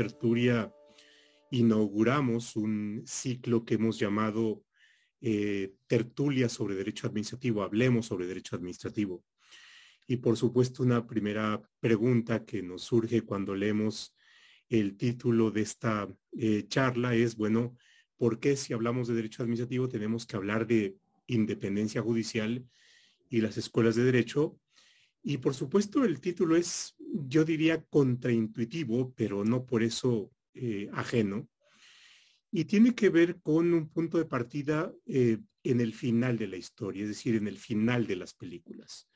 tertulia inauguramos un ciclo que hemos llamado eh, Tertulia sobre Derecho Administrativo, hablemos sobre Derecho Administrativo. Y por supuesto, una primera pregunta que nos surge cuando leemos el título de esta eh, charla es, bueno, ¿por qué si hablamos de derecho administrativo tenemos que hablar de independencia judicial y las escuelas de derecho? Y por supuesto el título es, yo diría, contraintuitivo, pero no por eso eh, ajeno. Y tiene que ver con un punto de partida eh, en el final de la historia, es decir, en el final de las películas.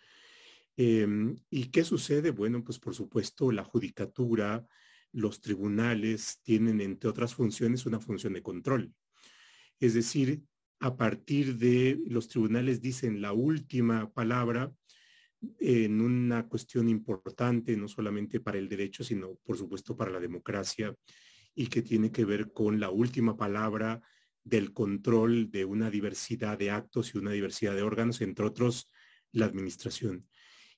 Em, ¿Y qué sucede? Bueno, pues por supuesto la judicatura, los tribunales tienen, entre otras funciones, una función de control. Es decir, a partir de los tribunales dicen la última palabra en una cuestión importante, no solamente para el derecho, sino por supuesto para la democracia y que tiene que ver con la última palabra del control de una diversidad de actos y una diversidad de órganos, entre otros la administración.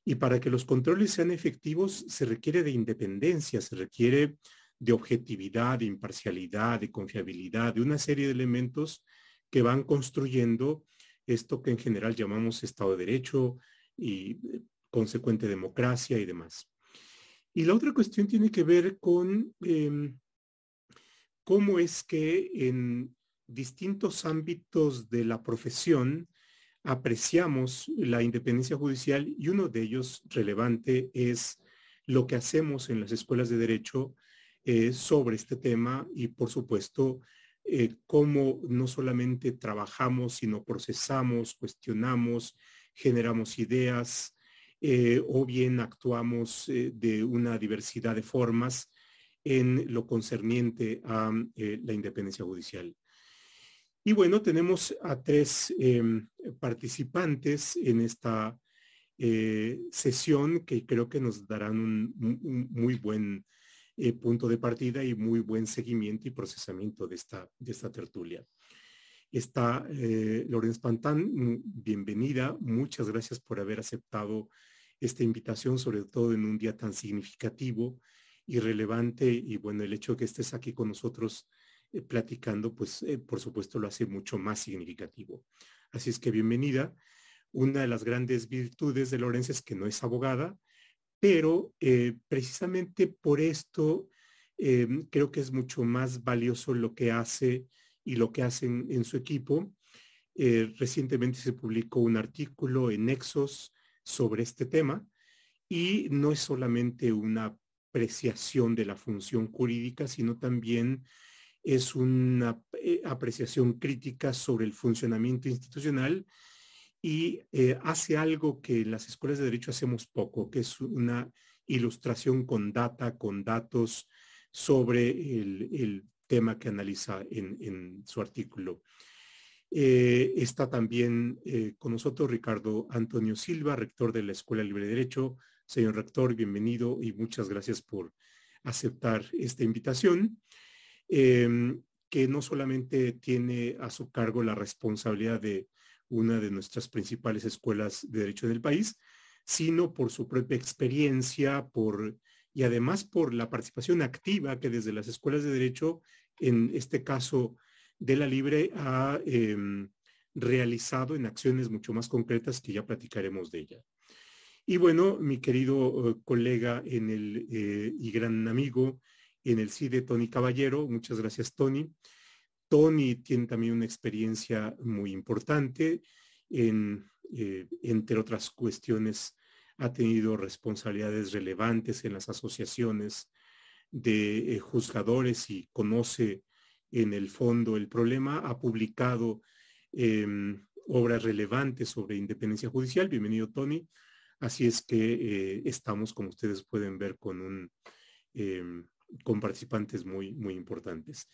Y para que los controles sean efectivos se requiere de independencia, se requiere de objetividad, de imparcialidad, de confiabilidad, de una serie de elementos que van construyendo esto que en general llamamos Estado de Derecho y eh, consecuente democracia y demás. Y la otra cuestión tiene que ver con em, cómo es que en distintos ámbitos de la profesión apreciamos la independencia judicial y uno de ellos relevante es lo que hacemos en las escuelas de derecho eh, sobre este tema y por supuesto eh, cómo no solamente trabajamos, sino procesamos, cuestionamos, generamos ideas eh, o bien actuamos de una diversidad de formas en lo concerniente a la independencia judicial. Y bueno, tenemos a tres em, participantes en esta eh, sesión que creo que nos darán un, muy buen eh, punto de partida y muy buen seguimiento y procesamiento de esta, de esta tertulia. Está eh, Lorenz Pantán, bienvenida, muchas gracias por haber aceptado esta invitación, sobre todo en un día tan significativo y relevante y bueno, el hecho de que estés aquí con nosotros eh, platicando, pues eh, por supuesto lo hace mucho más significativo. Así es que bienvenida. Una de las grandes virtudes de Lorenzo es que no es abogada, pero precisamente por esto creo que es mucho más valioso lo que hace y lo que hacen en su equipo. recientemente se publicó un artículo en Nexos sobre este tema y no es solamente una apreciación de la función jurídica, sino también es una eh, apreciación crítica sobre el funcionamiento institucional y eh, hace algo que en las escuelas de derecho hacemos poco, que es una ilustración con data, con datos sobre el, tema que analiza en, su artículo. Eh, está también con nosotros Ricardo Antonio Silva, rector de la Escuela Libre de Derecho. Señor rector, bienvenido y muchas gracias por aceptar esta invitación. Em, que no solamente tiene a su cargo la responsabilidad de una de nuestras principales escuelas de derecho del país, sino por su propia experiencia, por y además por la participación activa que desde las escuelas de derecho, en este caso de la Libre, ha em, realizado en acciones mucho más concretas que ya platicaremos de ella. Y bueno, mi querido eh, colega en el, eh, y gran amigo en el CIDE, Tony Caballero. Muchas gracias, Tony. Tony tiene también una experiencia muy importante eh, entre otras cuestiones, ha tenido responsabilidades relevantes en las asociaciones de eh, juzgadores y conoce en el fondo el problema. Ha publicado em, obras relevantes sobre independencia judicial. Bienvenido, Tony. Así es que eh, estamos, como ustedes pueden ver, con un em, con participantes muy, muy importantes.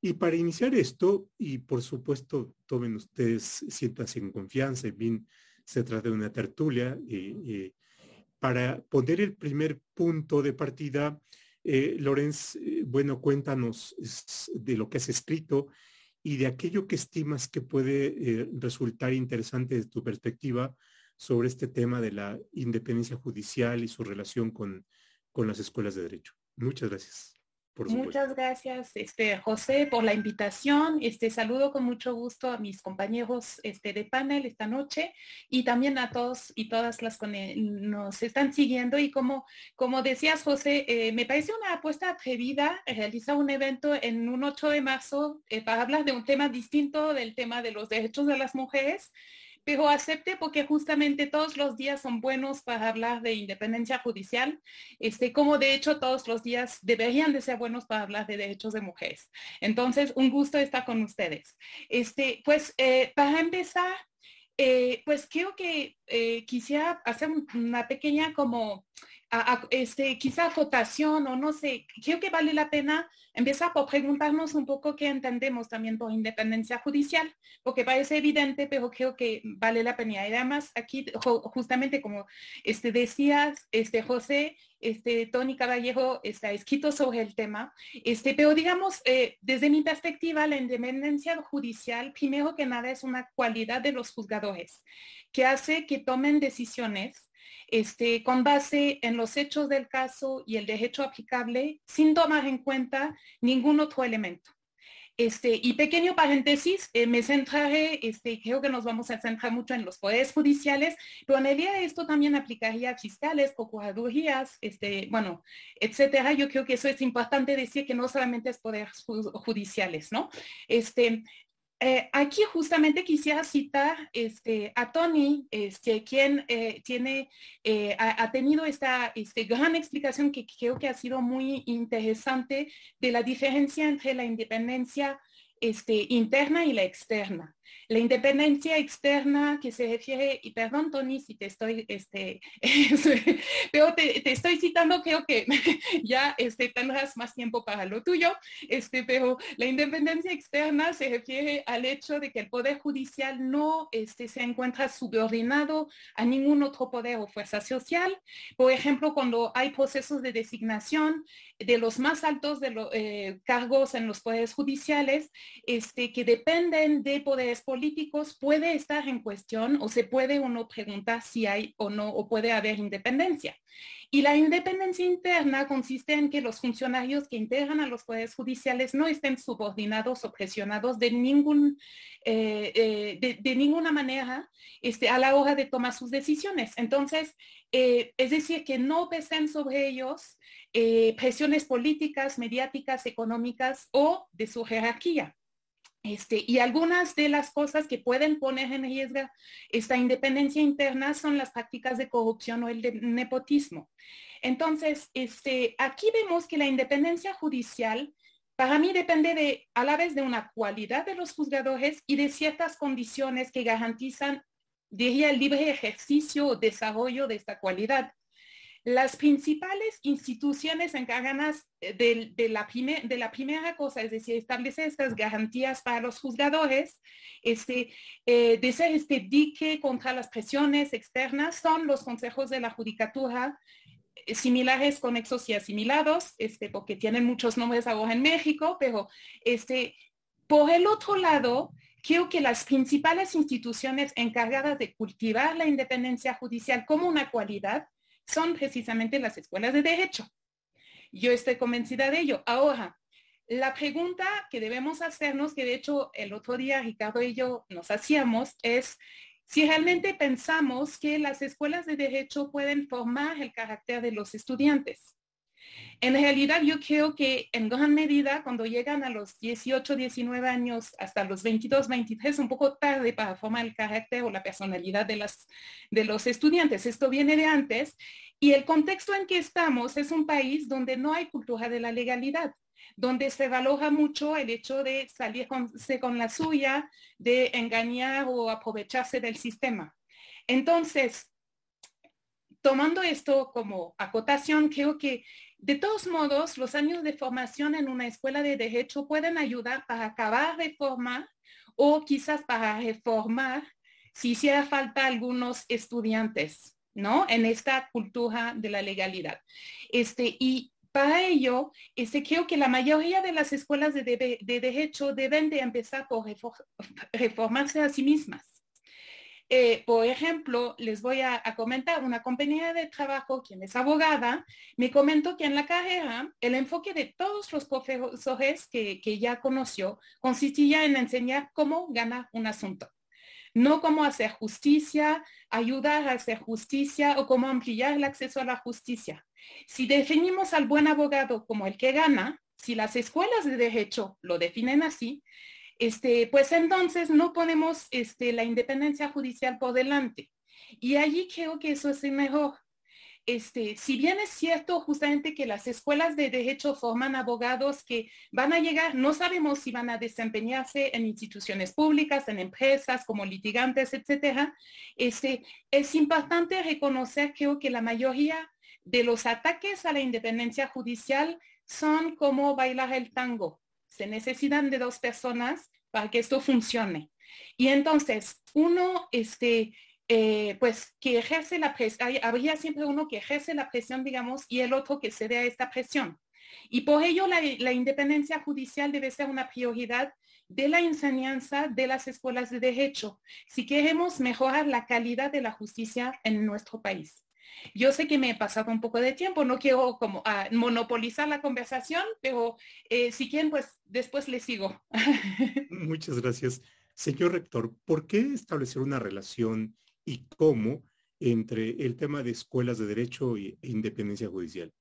Y para iniciar esto, y por supuesto, tomen ustedes, siéntanse en confianza, en fin, se trata de una tertulia, eh, para poner el primer punto de partida, eh, Lorenz, eh, bueno, cuéntanos de lo que has escrito y de aquello que estimas que puede eh, resultar interesante desde tu perspectiva sobre este tema de la independencia judicial y su relación con, con las escuelas de derecho. Muchas gracias. Muchas gracias, este, José, por la invitación. Este, saludo con mucho gusto a mis compañeros este, de panel esta noche y también a todos y todas las que nos están siguiendo. Y como, como decías, José, eh, me parece una apuesta atrevida realizar un evento en un 8 de marzo eh, para hablar de un tema distinto del tema de los derechos de las mujeres pero acepte porque justamente todos los días son buenos para hablar de independencia judicial, este, como de hecho todos los días deberían de ser buenos para hablar de derechos de mujeres. Entonces, un gusto estar con ustedes. Este, pues, eh, para empezar, eh, pues creo que eh, quisiera hacer una pequeña como este, quizá votación o no sé, creo que vale la pena empezar por preguntarnos un poco qué entendemos también por independencia judicial, porque parece evidente, pero creo que vale la pena. Y además aquí, justamente como este, decías, este, José, este, Tony Caballero está escrito sobre el tema, este, pero digamos, eh, desde mi perspectiva, la independencia judicial, primero que nada, es una cualidad de los juzgadores, que hace que tomen decisiones este, con base en los hechos del caso y el derecho aplicable, sin tomar en cuenta ningún otro elemento. Este, y pequeño paréntesis, eh, me centraré, este, creo que nos vamos a centrar mucho en los poderes judiciales, pero en el día de esto también aplicaría fiscales, procuradurías, este, bueno, etcétera. Yo creo que eso es importante decir que no solamente es poderes judiciales, ¿no? Este, eh, aquí justamente quisiera citar este, a Tony, este, quien eh, tiene, eh, ha, tenido esta este, gran explicación que creo que ha sido muy interesante de la diferencia entre la independencia este, interna y la externa. La independencia externa que se refiere, y perdón Tony si te estoy, este, pero te, estoy citando, creo que ya este, tendrás más tiempo para lo tuyo, este, pero la independencia externa se refiere al hecho de que el Poder Judicial no este, se encuentra subordinado a ningún otro poder o fuerza social. Por ejemplo, cuando hay procesos de designación de los más altos de los eh, cargos en los poderes judiciales, este, que dependen de poderes políticos puede estar en cuestión o se puede uno preguntar si hay o no o puede haber independencia. Y la independencia interna consiste en que los funcionarios que integran a los poderes judiciales no estén subordinados o presionados de, ningún, eh, eh, de, ninguna manera este, a la hora de tomar sus decisiones. Entonces, eh, es decir, que no pesen sobre ellos presiones políticas, mediáticas, económicas o de su jerarquía. Este, y algunas de las cosas que pueden poner en riesgo esta independencia interna son las prácticas de corrupción o el de nepotismo. Entonces, este, aquí vemos que la independencia judicial para mí depende de, a la vez de una cualidad de los juzgadores y de ciertas condiciones que garantizan, diría, el libre ejercicio o desarrollo de esta cualidad. Las principales instituciones encargadas eh, de, la primera cosa, es decir, establecer estas garantías para los juzgadores, este, eh, de ser este dique contra las presiones externas, son los consejos de la judicatura, eh, similares, conexos y asimilados, este, porque tienen muchos nombres ahora en México, pero este, por el otro lado, creo que las principales instituciones encargadas de cultivar la independencia judicial como una cualidad son precisamente las escuelas de derecho. Yo estoy convencida de ello. Ahora, la pregunta que debemos hacernos, que de hecho el otro día Ricardo y yo nos hacíamos, es si realmente pensamos que las escuelas de derecho pueden formar el carácter de los estudiantes. En realidad yo creo que en gran medida cuando llegan a los 18, 19 años hasta los 22, 23, un poco tarde para formar el carácter o la personalidad de, las, de los estudiantes. Esto viene de antes y el contexto en que estamos es un país donde no hay cultura de la legalidad donde se valora mucho el hecho de salir con la suya, de engañar o aprovecharse del sistema. Entonces, tomando esto como acotación, creo que de todos modos, los años de formación en una escuela de derecho pueden ayudar para acabar de formar o quizás para reformar si hiciera falta algunos estudiantes, ¿no? En esta cultura de la legalidad. Este, y para ello, este, creo que la mayoría de las escuelas de, de derecho deben de empezar por reformarse a sí mismas. Eh, por ejemplo, les voy a, comentar, una compañía de trabajo, quien es abogada, me comentó que en la carrera el enfoque de todos los profesores que, ya conoció consistía en enseñar cómo ganar un asunto no cómo hacer justicia, ayudar a hacer justicia o cómo ampliar el acceso a la justicia. Si definimos al buen abogado como el que gana, si las escuelas de derecho lo definen así, este, pues entonces no ponemos este, la independencia judicial por delante. Y allí creo que eso es mejor. Este, si bien es cierto justamente que las escuelas de derecho forman abogados que van a llegar, no sabemos si van a desempeñarse en instituciones públicas, en empresas, como litigantes, etcétera, este, es importante reconocer, creo que la mayoría de los ataques a la independencia judicial son como bailar el tango. Se necesitan de dos personas para que esto funcione. Y entonces, uno, este, eh, pues que ejerce la presión, habría siempre uno que ejerce la presión, digamos, y el otro que cede a esta presión. Y por ello la, la independencia judicial debe ser una prioridad de la enseñanza de las escuelas de derecho si queremos mejorar la calidad de la justicia en nuestro país. Yo sé que me he pasado un poco de tiempo, no quiero como ah, monopolizar la conversación, pero eh, si quieren, pues después les sigo. Muchas gracias. Señor rector, ¿por qué establecer una relación y cómo entre el tema de escuelas de derecho e independencia judicial?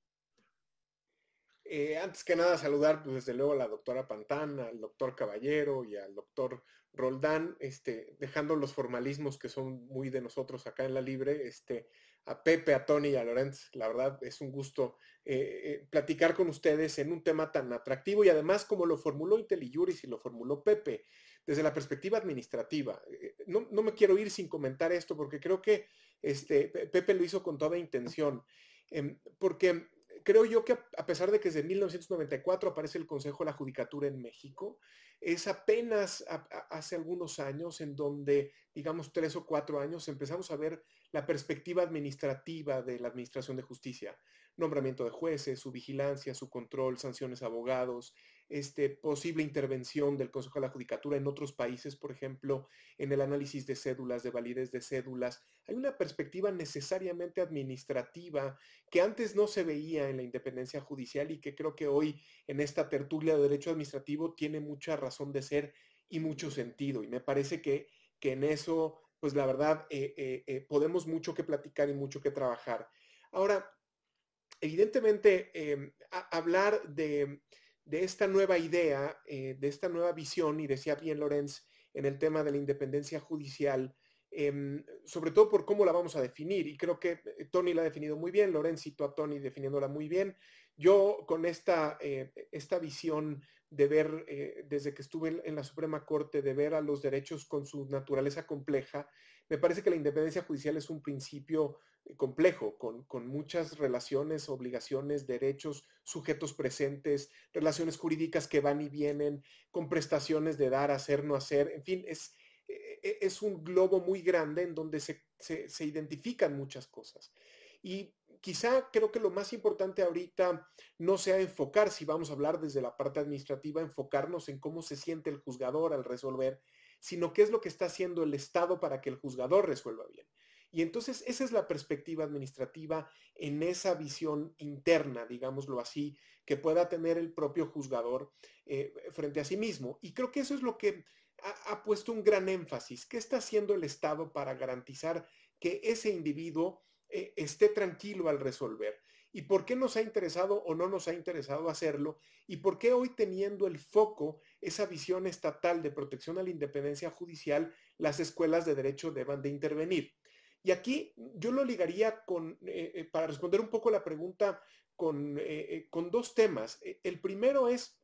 Eh, antes que nada, saludar pues, desde luego a la doctora Pantana, al doctor Caballero y al doctor Roldán, este, dejando los formalismos que son muy de nosotros acá en la Libre, este, a Pepe, a Tony y a Lorenz. La verdad es un gusto eh, eh, platicar con ustedes en un tema tan atractivo y además como lo formuló IntelliJuris y lo formuló Pepe, desde la perspectiva administrativa. Eh, no, me quiero ir sin comentar esto porque creo que este, Pepe lo hizo con toda intención, em, porque creo yo que a pesar de que desde 1994 aparece el Consejo de la Judicatura en México, es apenas hace algunos años en donde, digamos, tres o cuatro años, empezamos a ver la perspectiva administrativa de la Administración de Justicia, nombramiento de jueces, su vigilancia, su control, sanciones a abogados, este, posible intervención del Consejo de la Judicatura en otros países, por ejemplo, en el análisis de cédulas, de validez de cédulas. Hay una perspectiva necesariamente administrativa que antes no se veía en la independencia judicial y que creo que hoy en esta tertulia de derecho administrativo tiene mucha razón de ser y mucho sentido. Y me parece que, que en eso pues la verdad, eh, eh, eh, podemos mucho que platicar y mucho que trabajar. Ahora, evidentemente, em, hablar de, esta nueva idea, de esta nueva visión, y decía bien Lorenz en el tema de la independencia judicial, em, sobre todo por cómo la vamos a definir. Y creo que Tony la ha definido muy bien, Lorenz citó a Tony definiéndola muy bien. Yo con esta, esta visión de ver, eh, desde que estuve en, la Suprema Corte, de ver a los derechos con su naturaleza compleja, me parece que la independencia judicial es un principio eh, complejo, con, muchas relaciones, obligaciones, derechos, sujetos presentes, relaciones jurídicas que van y vienen, con prestaciones de dar, hacer, no hacer, en fin, es, es un globo muy grande en donde se, se identifican muchas cosas. Y quizá creo que lo más importante ahorita no sea enfocar, si vamos a hablar desde la parte administrativa, enfocarnos en cómo se siente el juzgador al resolver, sino qué es lo que está haciendo el Estado para que el juzgador resuelva bien. Y entonces esa es la perspectiva administrativa en esa visión interna, digámoslo así, que pueda tener el propio juzgador eh, frente a sí mismo. Y creo que eso es lo que ha, puesto un gran énfasis. ¿Qué está haciendo el Estado para garantizar que ese individuo eh, esté tranquilo al resolver. ¿Y por qué nos ha interesado o no nos ha interesado hacerlo? ¿Y por qué hoy teniendo el foco, esa visión estatal de protección a la independencia judicial, las escuelas de derecho deban de intervenir? Y aquí yo lo ligaría con, eh, eh, para responder un poco la pregunta, con, con dos temas. El primero es,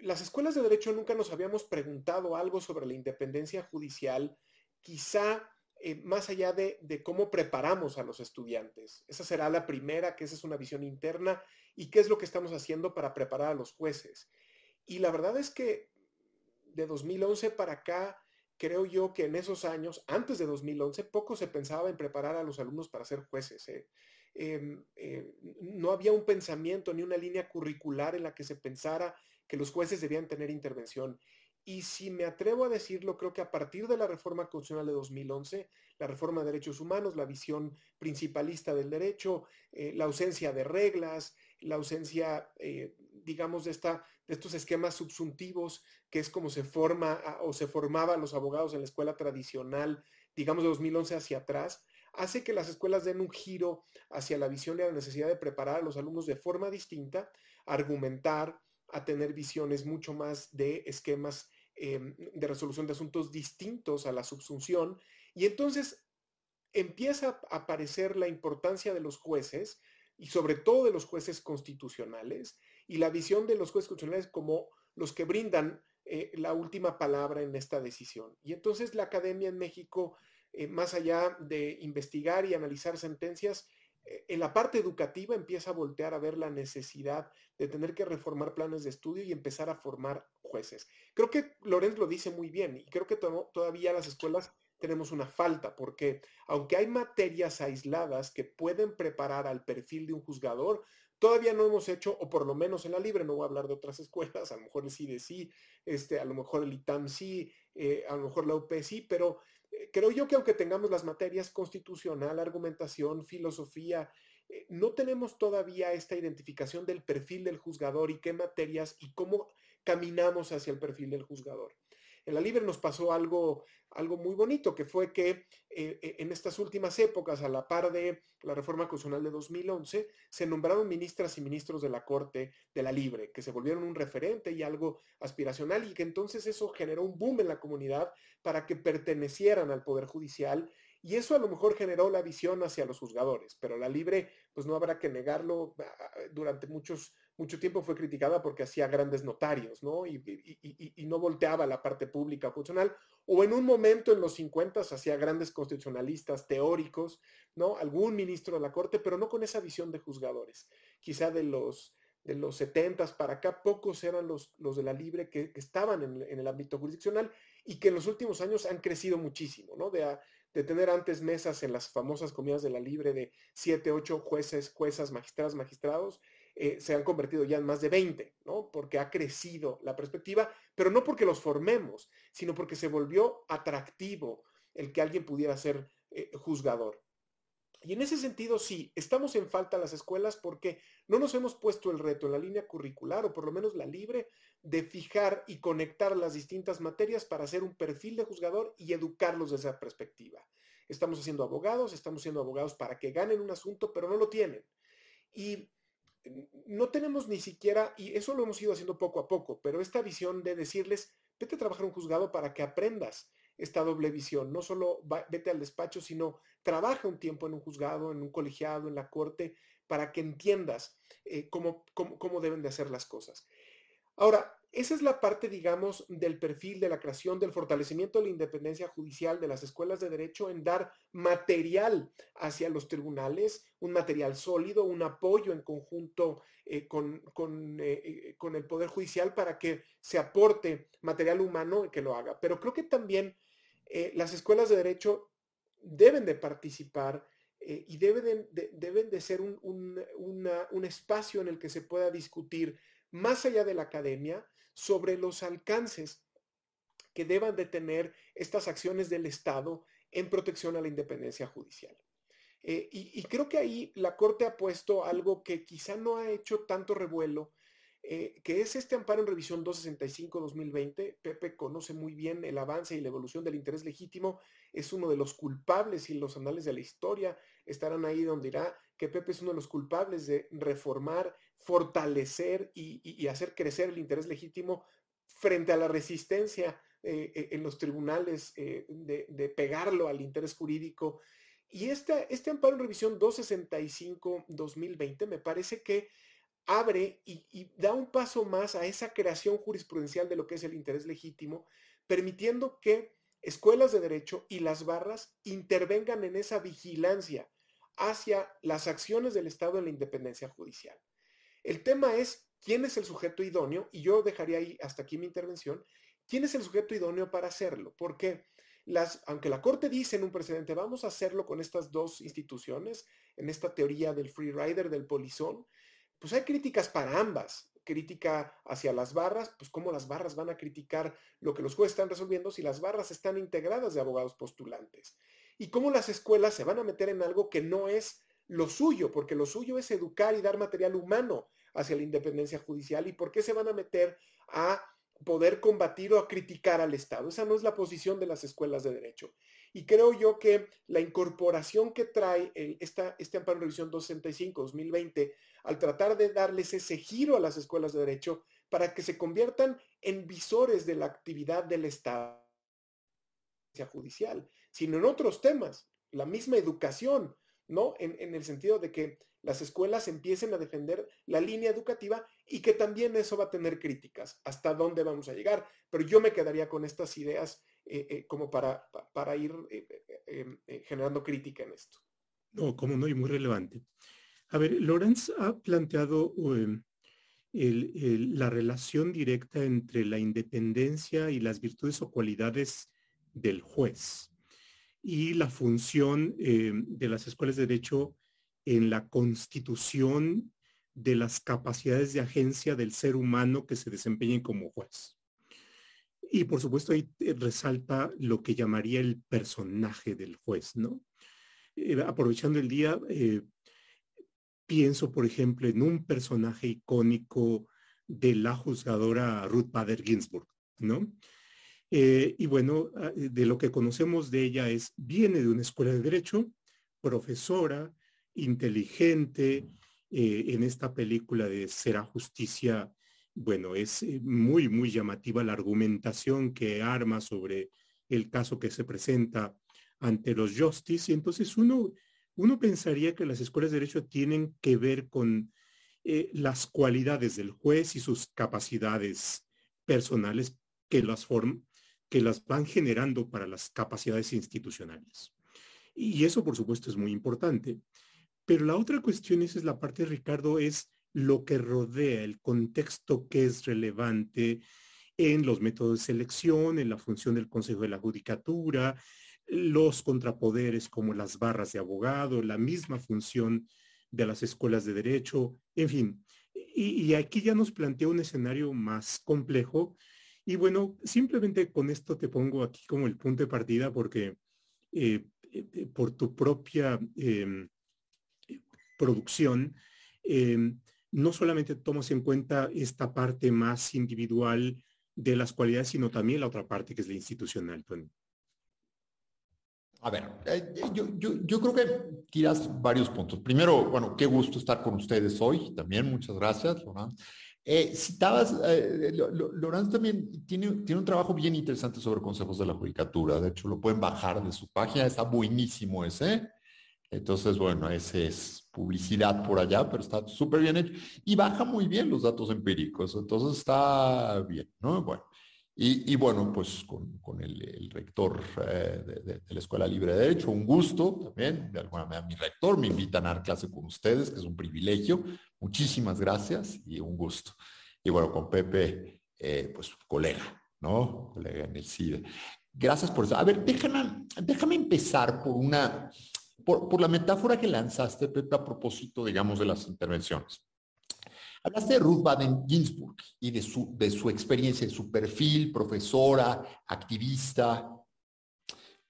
las escuelas de derecho nunca nos habíamos preguntado algo sobre la independencia judicial, quizá eh, más allá de, cómo preparamos a los estudiantes. Esa será la primera, que esa es una visión interna, y qué es lo que estamos haciendo para preparar a los jueces. Y la verdad es que de 2011 para acá, creo yo que en esos años, antes de 2011, poco se pensaba en preparar a los alumnos para ser jueces. ¿eh? Em, eh, no había un pensamiento ni una línea curricular en la que se pensara que los jueces debían tener intervención. y si me atrevo a decirlo, creo que a partir de la reforma constitucional de 2011, la reforma de derechos humanos, la visión principalista del derecho, eh, la ausencia de reglas, la ausencia, eh, digamos, de, esta, de estos esquemas subsuntivos, que es como se forma o se formaban los abogados en la escuela tradicional, digamos, de 2011 hacia atrás, hace que las escuelas den un giro hacia la visión de la necesidad de preparar a los alumnos de forma distinta, argumentar, a tener visiones mucho más de esquemas Em, de resolución de asuntos distintos a la subsunción. Y entonces empieza a aparecer la importancia de los jueces y sobre todo de los jueces constitucionales y la visión de los jueces constitucionales como los que brindan eh, la última palabra en esta decisión. Y entonces la academia en México, eh, más allá de investigar y analizar sentencias, en la parte educativa empieza a voltear a ver la necesidad de tener que reformar planes de estudio y empezar a formar jueces. Creo que Lorenz lo dice muy bien y creo que todavía las escuelas tenemos una falta, porque aunque hay materias aisladas que pueden preparar al perfil de un juzgador, todavía no hemos hecho, o por lo menos en la libre, no voy a hablar de otras escuelas, a lo mejor el CIDE sí, este, a lo mejor el ITAM sí, eh, a lo mejor la UP sí, pero creo yo que aunque tengamos las materias constitucional, argumentación, filosofía, eh, no tenemos todavía esta identificación del perfil del juzgador y qué materias y cómo caminamos hacia el perfil del juzgador. En la Libre nos pasó algo, algo muy bonito, que fue que eh, en estas últimas épocas, a la par de la reforma constitucional de 2011, se nombraron ministras y ministros de la Corte de la Libre, que se volvieron un referente y algo aspiracional, y que entonces eso generó un boom en la comunidad para que pertenecieran al Poder Judicial y eso a lo mejor generó la visión hacia los juzgadores, pero la libre, pues no habrá que negarlo, durante muchos, mucho tiempo fue criticada porque hacía grandes notarios, ¿no? Y, no volteaba la parte pública funcional, o en un momento en los 50 hacía grandes constitucionalistas teóricos, ¿no? Algún ministro de la Corte, pero no con esa visión de juzgadores. Quizá de los, de los 70 para acá, pocos eran los, los de la libre que, estaban en, el ámbito jurisdiccional y que en los últimos años han crecido muchísimo, ¿no? De tener antes mesas en las famosas comidas de la libre de siete, ocho jueces, juezas, magistradas, magistrados, eh, se han convertido ya en más de 20, ¿no? Porque ha crecido la perspectiva, pero no porque los formemos, sino porque se volvió atractivo el que alguien pudiera ser eh, juzgador. Y en ese sentido, sí, estamos en falta las escuelas porque no nos hemos puesto el reto en la línea curricular, o por lo menos la libre, de fijar y conectar las distintas materias para hacer un perfil de juzgador y educarlos desde esa perspectiva. Estamos haciendo abogados, estamos siendo abogados para que ganen un asunto, pero no lo tienen. Y no tenemos ni siquiera, y eso lo hemos ido haciendo poco a poco, pero esta visión de decirles, vete a trabajar un juzgado para que aprendas esta doble visión. No solo vete al despacho, sino trabaja un tiempo en un juzgado, en un colegiado, en la corte, para que entiendas eh, cómo, cómo, deben de hacer las cosas. Ahora, esa es la parte, digamos, del perfil de la creación, del fortalecimiento de la independencia judicial de las escuelas de derecho en dar material hacia los tribunales, un material sólido, un apoyo en conjunto eh, con, eh, con, el Poder Judicial para que se aporte material humano que lo haga. Pero creo que también las escuelas de derecho deben de participar eh, y deben de, deben de ser un, un, espacio en el que se pueda discutir más allá de la academia sobre los alcances que deban de tener estas acciones del Estado en protección a la independencia judicial. Eh, y, y, creo que ahí la Corte ha puesto algo que quizá no ha hecho tanto revuelo, eh, que es este amparo en revisión 265-2020. Pepe conoce muy bien el avance y la evolución del interés legítimo, es uno de los culpables y los anales de la historia estarán ahí donde irá que Pepe es uno de los culpables de reformar, fortalecer y, hacer crecer el interés legítimo frente a la resistencia eh, eh, en los tribunales de, pegarlo al interés jurídico. Y este, este amparo en revisión 265-2020 me parece que abre y, da un paso más a esa creación jurisprudencial de lo que es el interés legítimo, permitiendo que escuelas de derecho y las barras intervengan en esa vigilancia hacia las acciones del Estado en la independencia judicial. El tema es quién es el sujeto idóneo, y yo dejaría ahí hasta aquí mi intervención, quién es el sujeto idóneo para hacerlo, porque las, aunque la Corte dice en un precedente, vamos a hacerlo con estas dos instituciones, en esta teoría del free rider, del polizón, pues hay críticas para ambas. crítica hacia las barras, pues cómo las barras van a criticar lo que los jueces están resolviendo si las barras están integradas de abogados postulantes. Y cómo las escuelas se van a meter en algo que no es lo suyo, porque lo suyo es educar y dar material humano hacia la independencia judicial y por qué se van a meter a poder combatir o a criticar al Estado. Esa no es la posición de las escuelas de derecho. Y creo yo que la incorporación que trae esta, este amparo en revisión 265-2020 al tratar de darles ese giro a las escuelas de derecho para que se conviertan en visores de la actividad del Estado judicial, sino en otros temas, la misma educación, ¿no? En, en, el sentido de que las escuelas empiecen a defender la línea educativa y que también eso va a tener críticas, hasta dónde vamos a llegar. Pero yo me quedaría con estas ideas eh, eh, como para, para ir eh, generando crítica en esto. No, como no, y muy relevante. A ver, Lorenz ha planteado em, la relación directa entre la independencia y las virtudes o cualidades del juez y la función em, de las escuelas de derecho en la constitución de las capacidades de agencia del ser humano que se desempeñen como juez. Y por supuesto ahí eh, resalta lo que llamaría el personaje del juez, ¿no? Eh, aprovechando el día, eh, pienso, por ejemplo, en un personaje icónico de la juzgadora Ruth Bader Ginsburg, ¿no? y bueno, ah, de lo que conocemos de ella es, viene de una escuela de derecho, profesora, inteligente, en esta película de Será Justicia bueno, es eh, muy, muy llamativa la argumentación que arma sobre el caso que se presenta ante los justice. Y entonces uno, uno pensaría que las escuelas de derecho tienen que ver con eh, las cualidades del juez y sus capacidades personales que las, que las van generando para las capacidades institucionales. Y eso, por supuesto, es muy importante. Pero la otra cuestión, esa es la parte, Ricardo, es lo que rodea, el contexto que es relevante en los métodos de selección, en la función del Consejo de la Judicatura, los contrapoderes como las barras de abogado, la misma función de las escuelas de derecho, en fin. Y, aquí ya nos plantea un escenario más complejo. Y bueno, simplemente con esto te pongo aquí como el punto de partida porque eh, eh, por tu propia em, producción, em, no solamente tomas en cuenta esta parte más individual de las cualidades, sino también la otra parte que es la institucional. A ver, eh, yo, yo, creo que tiras varios puntos. Primero, bueno, qué gusto estar con ustedes hoy. También muchas gracias, Lorenz. Eh, citabas, eh, también tiene, tiene un trabajo bien interesante sobre consejos de la judicatura. De hecho, lo pueden bajar de su página. Está buenísimo ese. Entonces, bueno, ese es publicidad por allá, pero está súper bien hecho y baja muy bien los datos empíricos. Entonces está bien, ¿no? Bueno. Y, bueno, pues con, el, rector eh, de, la Escuela Libre de Derecho, un gusto también, de alguna manera mi rector me invitan a dar clase con ustedes, que es un privilegio. Muchísimas gracias y un gusto. Y bueno, con Pepe, eh, pues colega, ¿no? Colega en el CIDE. Gracias por eso. A ver, déjame, déjame empezar por una, por, la metáfora que lanzaste, Pepe, a propósito, digamos, de las intervenciones. Hablaste de Ruth Baden Ginsburg y de su, de su experiencia, de su perfil, profesora, activista.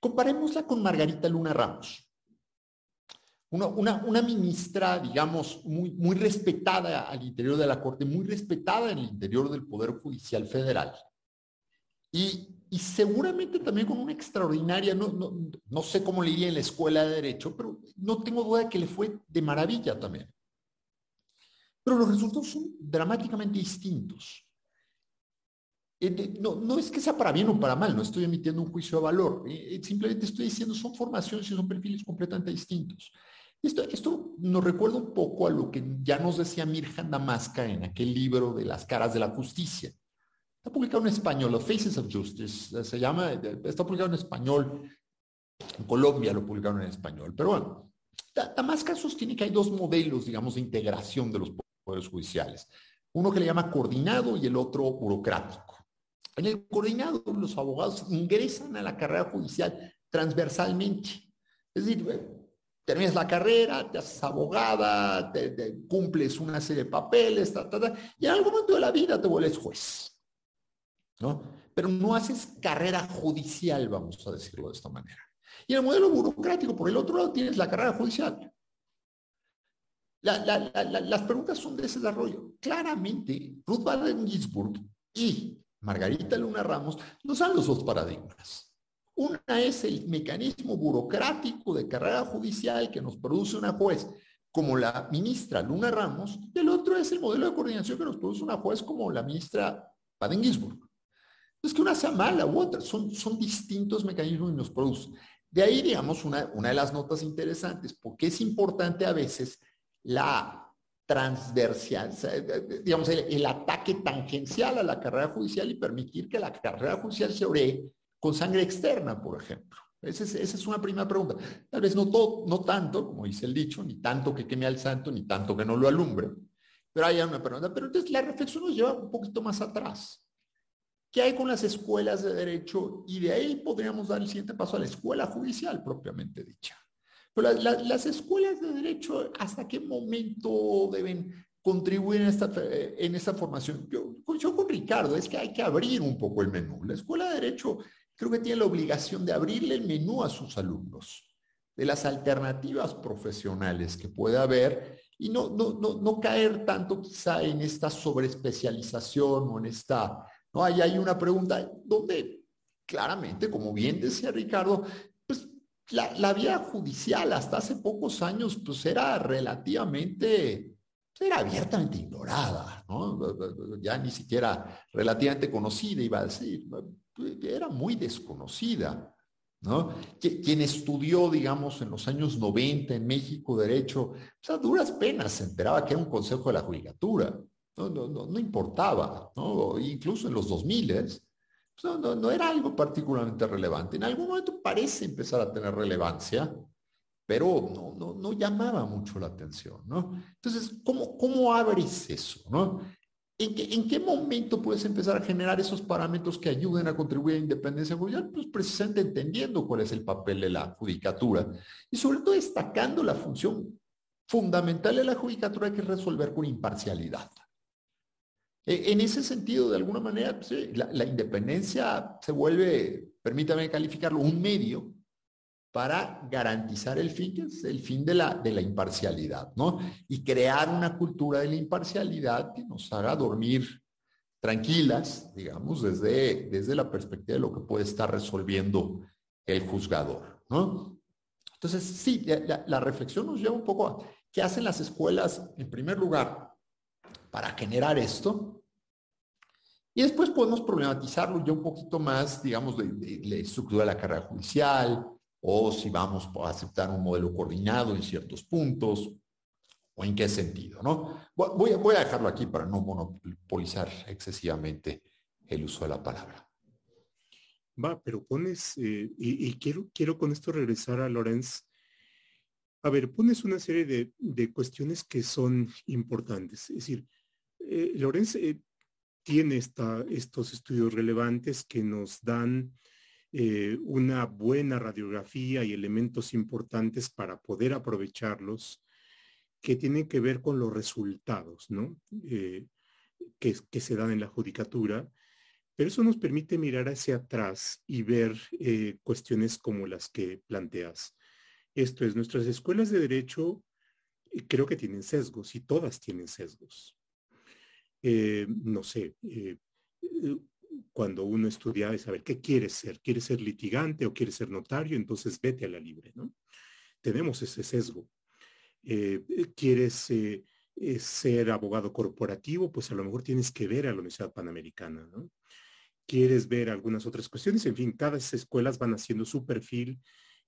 Comparémosla con Margarita Luna Ramos. Una, una, una, ministra, digamos, muy, muy respetada al interior de la Corte, muy respetada en el interior del Poder Judicial Federal. Y y seguramente también con una extraordinaria, no, no, no, sé cómo le iría en la escuela de derecho, pero no tengo duda que le fue de maravilla también. Pero los resultados son dramáticamente distintos. Eh, no, no es que sea para bien o para mal, no estoy emitiendo un juicio de valor, eh, eh, simplemente estoy diciendo son formaciones y son perfiles completamente distintos. Esto, esto nos recuerda un poco a lo que ya nos decía Mirjan Damaska en aquel libro de las caras de la justicia Está publicado en español, Los Faces of Justice, se llama, está publicado en español. En Colombia lo publicaron en español. Pero bueno, Damasca sostiene que hay dos modelos, digamos, de integración de los poderes judiciales. Uno que le llama coordinado y el otro burocrático. En el coordinado, los abogados ingresan a la carrera judicial transversalmente. Es decir, terminas la carrera, te haces abogada, te, cumples una serie de papeles, y en algún momento de la vida te vuelves juez. ¿No? Pero no haces carrera judicial, vamos a decirlo de esta manera. Y el modelo burocrático, por el otro lado, tienes la carrera judicial. las preguntas son de ese desarrollo. Claramente, Ruth Baden Ginsburg y Margarita Luna Ramos no son los dos paradigmas. Una es el mecanismo burocrático de carrera judicial que nos produce una juez como la ministra Luna Ramos, y el otro es el modelo de coordinación que nos produce una juez como la ministra Baden Ginsburg. No es que una sea mala u otra, son, son distintos mecanismos que nos producen. De ahí, digamos, una, una de las notas interesantes, porque es importante a veces la transversal, digamos, el, ataque tangencial a la carrera judicial y permitir que la carrera judicial se ore con sangre externa, por ejemplo. Esa es, una primera pregunta. Tal vez no, todo, no tanto, como dice el dicho, ni tanto que queme al santo, ni tanto que no lo alumbre. Pero hay una pregunta. Pero entonces la reflexión nos lleva un poquito más atrás. ¿Qué hay con las escuelas de derecho? Y de ahí podríamos dar el siguiente paso a la escuela judicial propiamente dicha. Pero las escuelas de derecho, ¿hasta qué momento deben contribuir en esta, en esta formación? Yo con Ricardo, es que hay que abrir un poco el menú. La escuela de derecho creo que tiene la obligación de abrirle el menú a sus alumnos, de las alternativas profesionales que puede haber y no, no, no, no caer tanto quizá en esta sobreespecialización o en esta, no, ahí hay una pregunta donde claramente, como bien decía Ricardo, pues la, la vía judicial hasta hace pocos años pues era relativamente era abiertamente ignorada, ¿no? ya ni siquiera relativamente conocida, iba a decir, era muy desconocida. ¿no? Quien estudió, digamos, en los años 90 en México Derecho, pues a duras penas se enteraba que era un consejo de la judicatura. No, no, no, importaba, ¿no? Incluso en los 2000 pues no, no, era algo particularmente relevante. En algún momento parece empezar a tener relevancia, pero no, no, no llamaba mucho la atención, ¿no? Entonces, ¿cómo, cómo abres eso, no? ¿En qué, momento puedes empezar a generar esos parámetros que ayuden a contribuir a la independencia judicial? Pues precisamente entendiendo cuál es el papel de la judicatura y sobre todo destacando la función fundamental de la judicatura que es resolver con imparcialidad. E, en ese sentido, de alguna manera, pues, la, la independencia se vuelve, permítame calificarlo, un medio para garantizar el fin, que es el fin de la, de la imparcialidad, ¿no? Y crear una cultura de la imparcialidad que nos haga dormir tranquilas, digamos, desde, desde la perspectiva de lo que puede estar resolviendo el juzgador, ¿no? Entonces, sí, la reflexión nos lleva un poco a qué hacen las escuelas, en primer lugar, para generar esto, y después podemos problematizarlo ya un poquito más, digamos, de, de la estructura de la carrera judicial, o si vamos a aceptar un modelo coordinado en ciertos puntos, o en qué sentido, ¿no? Voy, voy a dejarlo aquí para no monopolizar excesivamente el uso de la palabra. Va, pero pones, eh, y, quiero, quiero con esto regresar a Lorenz. A ver, pones una serie de, de cuestiones que son importantes. Es decir, eh, Lorenz eh, tiene estos estudios relevantes que nos dan eh, una buena radiografía y elementos importantes para poder aprovecharlos que tienen que ver con los resultados. Eh, que, se dan en la judicatura, pero eso nos permite mirar hacia atrás y ver eh, cuestiones como las que planteas. Esto es, nuestras escuelas de derecho creo que tienen sesgos y todas tienen sesgos. No sé, cuando uno estudia es saber qué quieres ser. ¿Quieres ser litigante o quieres ser notario? Entonces vete a la libre, ¿no? Tenemos ese sesgo. Eh, ¿Quieres eh, eh, ser abogado corporativo? Pues a lo mejor tienes que ver a la Universidad Panamericana, ¿no? ¿Quieres ver algunas otras cuestiones? En fin, cada escuelas van haciendo su perfil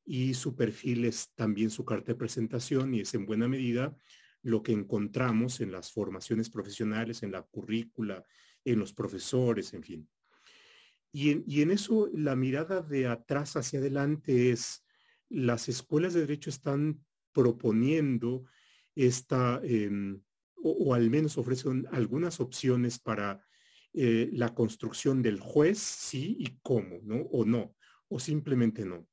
y su perfil es también su carta de presentación y es en buena medida lo que encontramos en las formaciones profesionales, en la currícula, en los profesores, en fin. Y en, eso la mirada de atrás hacia adelante es, las escuelas de derecho están proponiendo esta, em, o, al menos ofrecen algunas opciones para eh, la construcción del juez, sí y cómo, ¿no? O no, o simplemente no.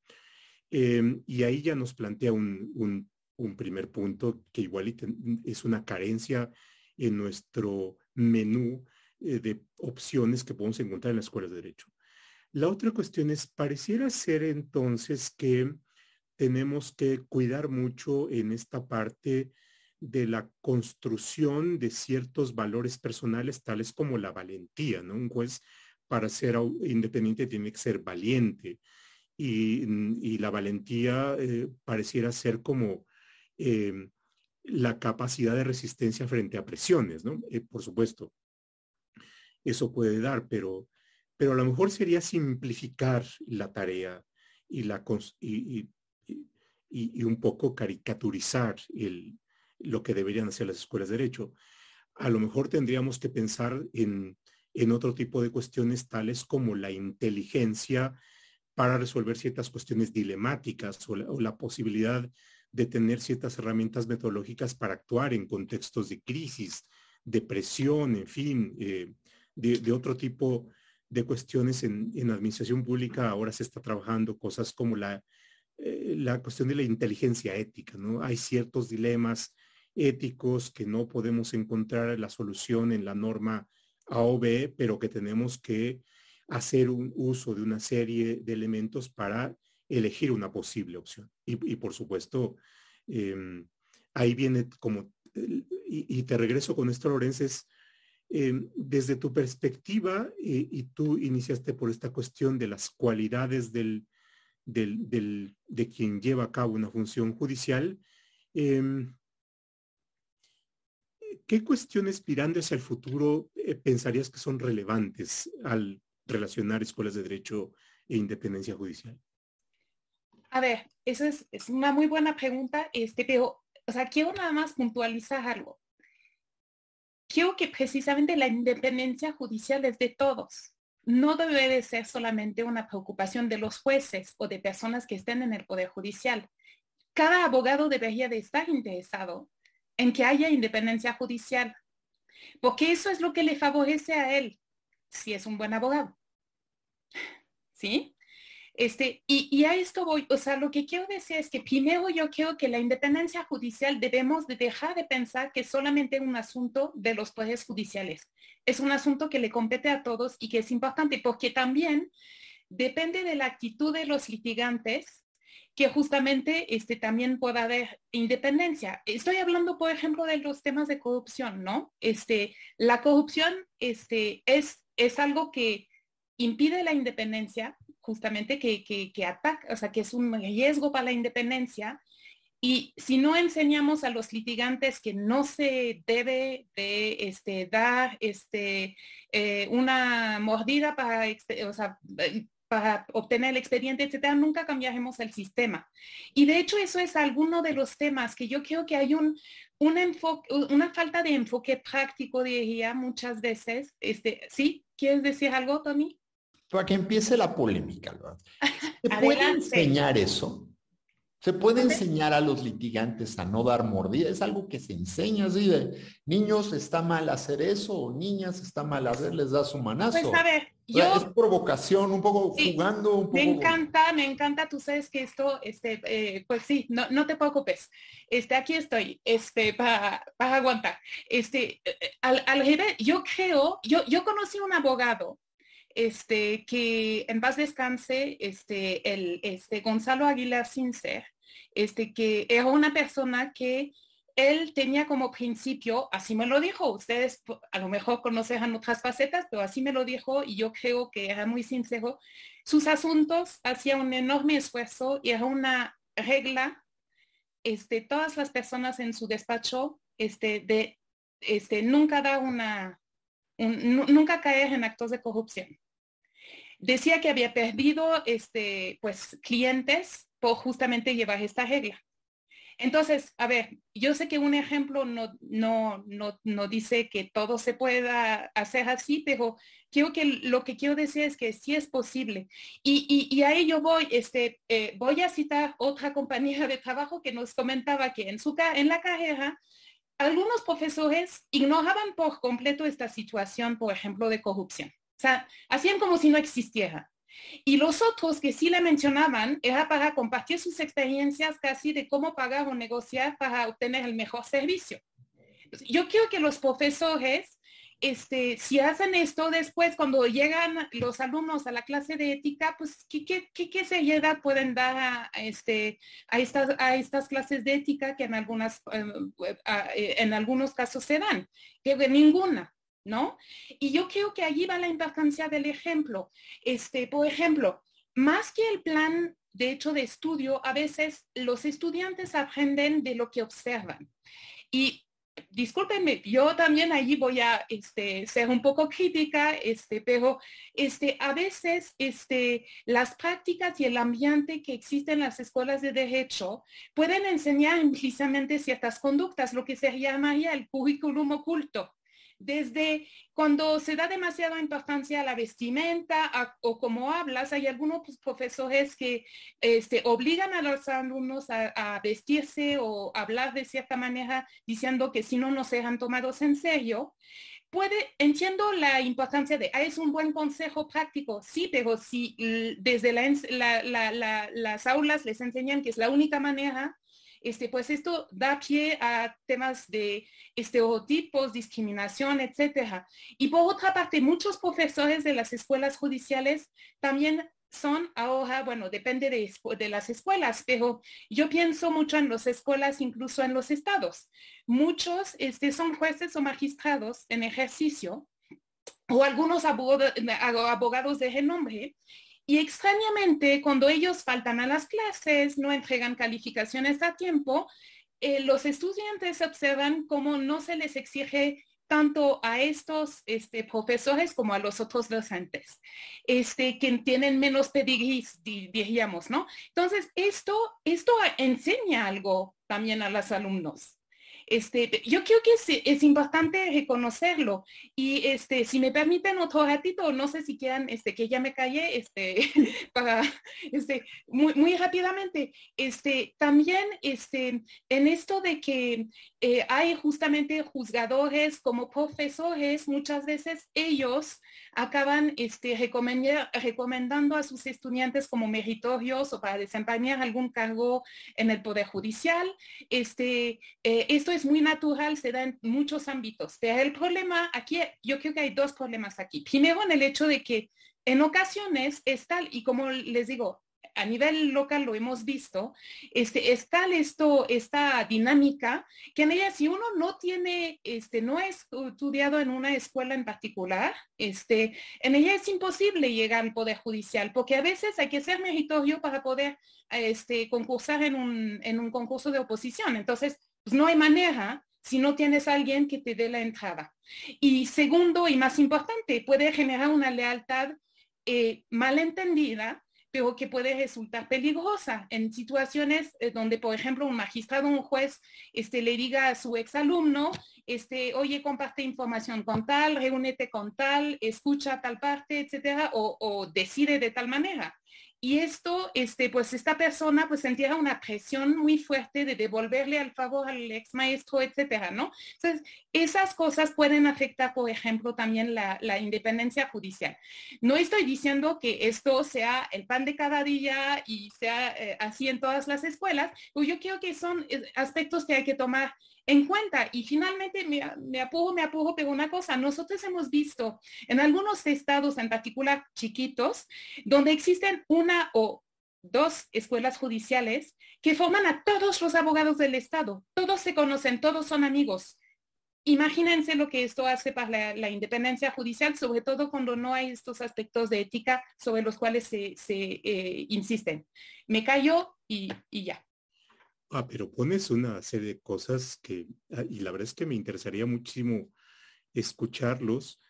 Em, y ahí ya nos plantea un primer punto que igual es una carencia en nuestro menú eh, de opciones que podemos encontrar en las escuelas de derecho. La otra cuestión es, pareciera ser entonces que tenemos que cuidar mucho en esta parte de la construcción de ciertos valores personales, tales como la valentía, ¿no? Un juez para ser independiente tiene que ser valiente y, la valentía eh, pareciera ser como em, la capacidad de resistencia frente a presiones, ¿no? Eh, por supuesto, eso puede dar, pero, pero a lo mejor sería simplificar la tarea y, la, y, y un poco caricaturizar el, lo que deberían hacer las escuelas de derecho. A lo mejor tendríamos que pensar en, otro tipo de cuestiones tales como la inteligencia para resolver ciertas cuestiones dilemáticas o la, posibilidad de tener ciertas herramientas metodológicas para actuar en contextos de crisis, depresión, en fin, eh, de, otro tipo de cuestiones en, administración pública. Ahora se está trabajando cosas como la, eh, la cuestión de la inteligencia ética, ¿no? Hay ciertos dilemas éticos que no podemos encontrar la solución en la norma A o B, pero que tenemos que hacer un uso de una serie de elementos para elegir una posible opción. Y, por supuesto, em, ahí viene como, y, te regreso con esto, Lorenz, em, desde tu perspectiva, y, tú iniciaste por esta cuestión de las cualidades del, del, de quien lleva a cabo una función judicial, eh, ¿qué cuestiones mirando hacia el futuro eh, pensarías que son relevantes al relacionar escuelas de derecho e independencia judicial? A ver, esa es, una muy buena pregunta, este, pero, o sea, quiero nada más puntualizar algo. Quiero que precisamente la independencia judicial es de todos. No debe de ser solamente una preocupación de los jueces o de personas que estén en el Poder Judicial. Cada abogado debería de estar interesado en que haya independencia judicial, porque eso es lo que le favorece a él, si es un buen abogado. ¿Sí? Este, y, a esto voy, o sea, lo que quiero decir es que primero yo creo que la independencia judicial debemos de dejar de pensar que es solamente un asunto de los poderes judiciales. Es un asunto que le compete a todos y que es importante porque también depende de la actitud de los litigantes que justamente este, también pueda haber independencia. Estoy hablando, por ejemplo, de los temas de corrupción, ¿no? Este, la corrupción este, es, es algo que impide la independencia, justamente que, que, ataca, o sea, que es un riesgo para la independencia. Y si no enseñamos a los litigantes que no se debe de este, dar este, eh, una mordida sea, para obtener el expediente, etcétera, nunca cambiaremos el sistema. Y de hecho eso es alguno de los temas que yo creo que hay un, enfoque, una falta de enfoque práctico, diría muchas veces. Este, ¿Sí? ¿Quieres decir algo, Tony? Para que empiece la polémica, ¿verdad? ¿Se puede enseñar eso? Se puede enseñar a los litigantes a no dar mordida. Es algo que se enseña así de niños está mal hacer eso o niñas está mal hacer, les da su manazo. Pues a ver, yo, es provocación, un poco jugando, un poco. Me encanta, me encanta. Tú sabes que esto, este, eh, pues sí, no, no te preocupes. Este, aquí estoy, este, para, para aguantar. Este, eh, al, al yo creo, yo, yo conocí un abogado este, que en paz descanse, este, el, este, Gonzalo Aguilar Sincer, este, que era una persona que él tenía como principio, así me lo dijo, ustedes a lo mejor conocen otras facetas, pero así me lo dijo y yo creo que era muy sincero, sus asuntos hacía un enorme esfuerzo y era una regla, este, todas las personas en su despacho, este, de, este, nunca dar una, nunca caer en actos de corrupción. Decía que había perdido, este, pues, clientes justamente llevar esta regla. Entonces, a ver, yo sé que un ejemplo no, no, no, no dice que todo se pueda hacer así, pero creo que lo que quiero decir es que sí es posible. Y, y, a ello voy, este, eh, voy a citar otra compañera de trabajo que nos comentaba que en, su, en la carrera algunos profesores ignoraban por completo esta situación, por ejemplo, de corrupción. O sea, hacían como si no existiera. Y los otros que sí le mencionaban era para compartir sus experiencias casi de cómo pagar o negociar para obtener el mejor servicio. Yo quiero que los profesores, este, si hacen esto después, cuando llegan los alumnos a la clase de ética, pues qué, qué, qué, seriedad pueden dar a, este, a, estas, a estas clases de ética que en, algunas, em, eh, en algunos casos se dan, que ninguna. ¿No? Y yo creo que allí va la importancia del ejemplo. Este, por ejemplo, más que el plan de hecho de estudio, a veces los estudiantes aprenden de lo que observan. Y discúlpenme, yo también allí voy a este, ser un poco crítica, este, pero este, a veces este, las prácticas y el ambiente que existe en las escuelas de derecho pueden enseñar implícitamente ciertas conductas, lo que se llamaría el currículum oculto desde cuando se da demasiada importancia a la vestimenta o como hablas, hay algunos pues, profesores que este, obligan a los alumnos a, vestirse o hablar de cierta manera diciendo que si no, no serán tomados en serio. Puede, entiendo la importancia de, ah, es un buen consejo práctico, sí, pero si desde las aulas les enseñan que es la única manera, este, pues esto da pie a temas de estereotipos, discriminación, etcétera. Y por otra parte, muchos profesores de las escuelas judiciales también son ahora, bueno, depende de, de, las escuelas, pero yo pienso mucho en las escuelas, incluso en los estados. Muchos este, son jueces o magistrados en ejercicio o algunos abogados de renombre y extrañamente, cuando ellos faltan a las clases, no entregan calificaciones a tiempo, eh, los estudiantes observan cómo no se les exige tanto a estos este, profesores como a los otros docentes, este, que tienen menos pedigrís, diríamos, ¿no? Entonces, esto, esto enseña algo también a los alumnos. Este, yo creo que es, importante reconocerlo. Y este, si me permiten otro ratito, no sé si quieran este, que ya me calle este, para, este, muy, muy rápidamente. Este, también este, en esto de que eh, hay justamente juzgadores como profesores, muchas veces ellos acaban este, recomendando a sus estudiantes como meritorios o para desempeñar algún cargo en el Poder Judicial. Este, eh, esto es muy natural, se da en muchos ámbitos. Pero el problema aquí, yo creo que hay dos problemas aquí. Primero, en el hecho de que en ocasiones es tal, y como les digo, a nivel local lo hemos visto, este, es tal esto, esta dinámica, que en ella si uno no tiene, este, no es estudiado en una escuela en particular, este, en ella es imposible llegar al Poder Judicial, porque a veces hay que ser meritorio para poder este, concursar en un, en un concurso de oposición. Entonces, pues no hay manera si no tienes a alguien que te dé la entrada. Y segundo y más importante, puede generar una lealtad eh, malentendida pero que puede resultar peligrosa en situaciones eh, donde, por ejemplo, un magistrado un juez este, le diga a su exalumno, este, oye, comparte información con tal, reúnete con tal, escucha tal parte, etcétera, o decide de tal manera. Y esto, este, pues esta persona pues sentía una presión muy fuerte de devolverle al favor al ex maestro, etcétera, ¿no? Entonces, esas cosas pueden afectar, por ejemplo, también la, independencia judicial. No estoy diciendo que esto sea el pan de cada día y sea eh, así en todas las escuelas, pero yo creo que son eh, aspectos que hay que tomar en cuenta. Y finalmente, me, me apuro, me apuro, pero una cosa, nosotros hemos visto en algunos estados, en particular chiquitos, donde existen una o dos escuelas judiciales que forman a todos los abogados del Estado. Todos se conocen, todos son amigos. Imagínense lo que esto hace para la, independencia judicial, sobre todo cuando no hay estos aspectos de ética sobre los cuales se, eh, insisten. Me callo y ya. Ah, pero pones una serie de cosas que, ah, y la verdad es que me interesaría muchísimo escucharlos,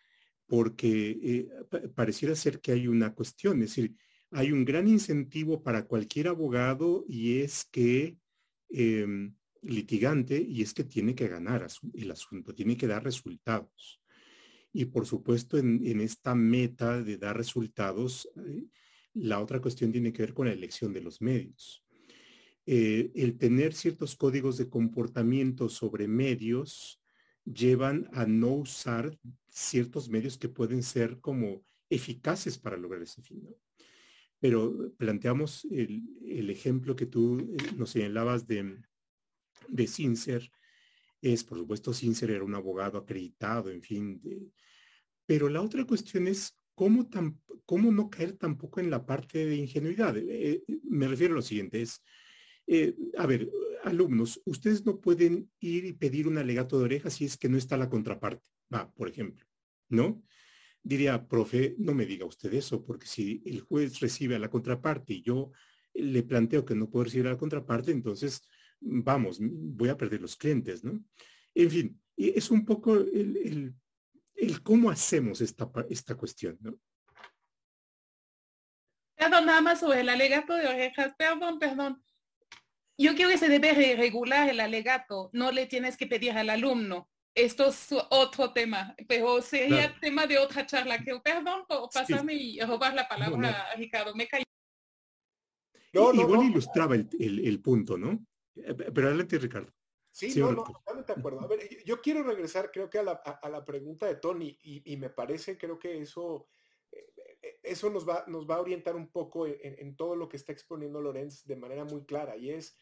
porque eh, pareciera ser que hay una cuestión, es decir, hay un gran incentivo para cualquier abogado y es que em, litigante, y es que tiene que ganar el asunto, tiene que dar resultados. Y por supuesto, en, esta meta de dar resultados, eh, la otra cuestión tiene que ver con la elección de los medios. Eh, el tener ciertos códigos de comportamiento sobre medios llevan a no usar ciertos medios que pueden ser como eficaces para lograr ese fin. pero planteamos el, ejemplo que tú eh, nos señalabas de, de Sincer, es, por supuesto, Sincer era un abogado acreditado, en fin, pero la otra cuestión es cómo, cómo no caer tampoco en la parte de ingenuidad. Eh, me refiero a lo siguiente, es, a ver, alumnos, ustedes no pueden ir y pedir un alegato de oreja si es que no está la contraparte, va, por ejemplo, ¿no? diría, profe, no me diga usted eso, porque si el juez recibe a la contraparte y yo le planteo que no puedo recibir a la contraparte, entonces, vamos, voy a perder los clientes, ¿no? En fin, es un poco el, cómo hacemos esta, esta cuestión, ¿no? Perdón, nada más sobre el alegato de orejas, perdón, perdón. Yo creo que se debe regular el alegato, no le tienes que pedir al alumno esto es otro tema, pero sería tema de otra charla. Que, perdón por pasarme y robar la palabra, a Ricardo. Me caí. No, Igual ilustraba el, punto, ¿no? Eh, pero adelante, Ricardo. Sí, no, no, totalmente de acuerdo. A ver, yo quiero regresar, creo que a la, pregunta de Tony, y, me parece, creo que eso, eso nos va, nos va a orientar un poco en, todo lo que está exponiendo Lorenz de manera muy clara, y es,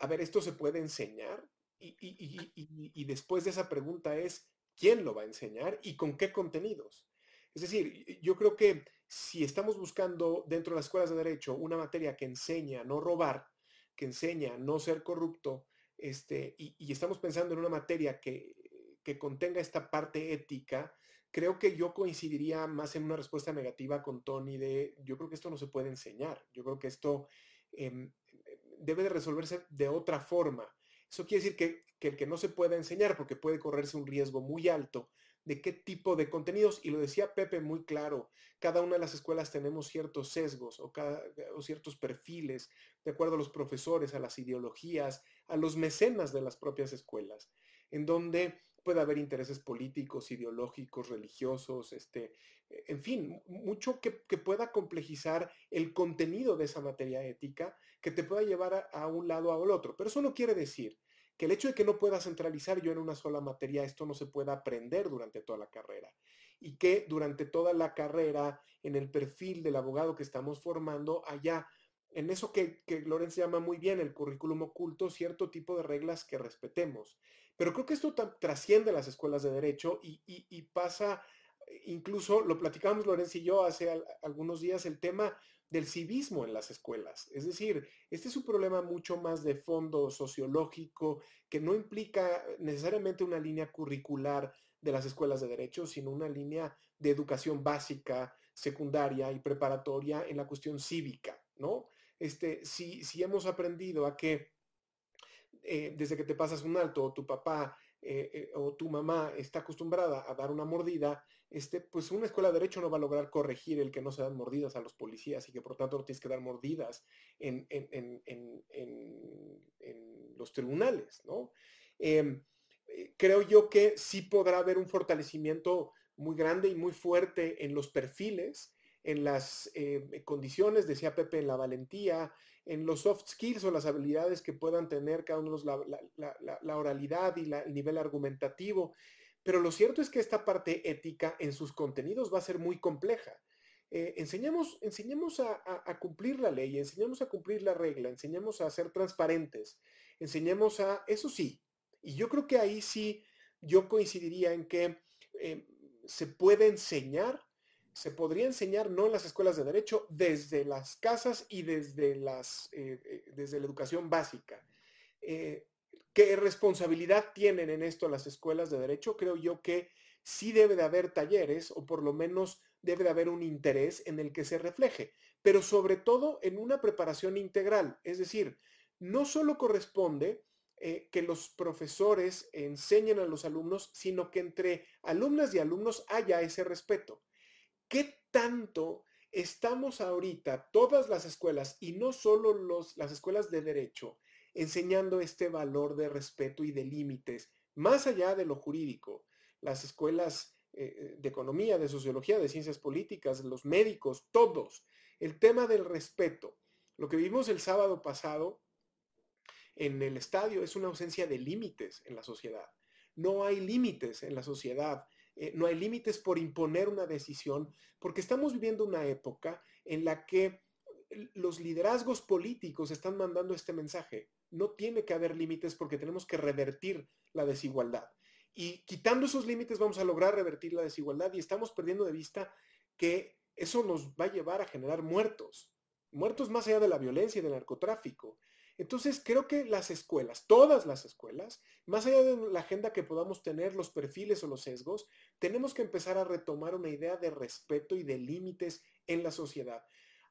a ver, ¿esto se puede enseñar? Y, después de esa pregunta es, ¿quién lo va a enseñar y con qué contenidos? Es decir, yo creo que si estamos buscando dentro de las escuelas de derecho una materia que enseña a no robar, que enseña a no ser corrupto, este, y, estamos pensando en una materia que, contenga esta parte ética, creo que yo coincidiría más en una respuesta negativa con Tony de, yo creo que esto no se puede enseñar, yo creo que esto em, debe de resolverse de otra forma. Eso quiere decir que, el que no se pueda enseñar, porque puede correrse un riesgo muy alto de qué tipo de contenidos, y lo decía Pepe muy claro, cada una de las escuelas tenemos ciertos sesgos o ciertos perfiles, de acuerdo a los profesores, a las ideologías, a los mecenas de las propias escuelas, en donde puede haber intereses políticos, ideológicos, religiosos, este, en fin, mucho que, pueda complejizar el contenido de esa materia ética, que te pueda llevar a, a un lado o al otro. Pero eso no quiere decir que el hecho de que no pueda centralizar yo en una sola materia, esto no se pueda aprender durante toda la carrera. Y que durante toda la carrera, en el perfil del abogado que estamos formando, haya en eso que, que Lorenz llama muy bien el currículum oculto, cierto tipo de reglas que respetemos. Pero creo que esto trasciende las escuelas de derecho y, pasa, incluso lo platicábamos Lorenz y yo hace algunos días, el tema del civismo en las escuelas. Es decir, este es un problema mucho más de fondo sociológico que no implica necesariamente una línea curricular de las escuelas de derecho, sino una línea de educación básica, secundaria y preparatoria en la cuestión cívica, ¿no? Este, si, si hemos aprendido a que eh, desde que te pasas un alto o tu papá eh, eh, o tu mamá está acostumbrada a dar una mordida, este, pues una escuela de derecho no va a lograr corregir el que no se dan mordidas a los policías y que por tanto no tienes que dar mordidas en, los tribunales, ¿no? Em, creo yo que sí podrá haber un fortalecimiento muy grande y muy fuerte en los perfiles, en las condiciones, decía Pepe, en la valentía, en los soft skills o las habilidades que puedan tener cada uno, la, la, oralidad y el nivel argumentativo. Pero lo cierto es que esta parte ética en sus contenidos va a ser muy compleja. Eh, enseñamos, enseñamos a, cumplir la ley, enseñamos a cumplir la regla, enseñamos a ser transparentes, enseñemos a, eso sí, y yo creo que ahí sí yo coincidiría en que eh, se puede enseñar se podría enseñar no en las escuelas de derecho, desde las casas y desde, las, eh, eh, desde la educación básica. Eh, ¿Qué responsabilidad tienen en esto las escuelas de derecho? Creo yo que sí debe de haber talleres o por lo menos debe de haber un interés en el que se refleje, pero sobre todo en una preparación integral. Es decir, no solo corresponde que los profesores enseñen a los alumnos, sino que entre alumnas y alumnos haya ese respeto. ¿Qué tanto estamos ahorita, todas las escuelas, y no solo las escuelas de derecho, enseñando este valor de respeto y de límites, más allá de lo jurídico? Las escuelas eh, de economía, de sociología, de ciencias políticas, los médicos, todos. El tema del respeto. Lo que vimos el sábado pasado en el estadio es una ausencia de límites en la sociedad. No hay límites en la sociedad eh, no hay límites por imponer una decisión, porque estamos viviendo una época en la que los liderazgos políticos están mandando este mensaje. No tiene que haber límites porque tenemos que revertir la desigualdad. Y quitando esos límites vamos a lograr revertir la desigualdad y estamos perdiendo de vista que eso nos va a llevar a generar muertos, muertos más allá de la violencia y del narcotráfico. Entonces, creo que las escuelas, todas las escuelas, más allá de la agenda que podamos tener, los perfiles o los sesgos, tenemos que empezar a retomar una idea de respeto y de límites en la sociedad.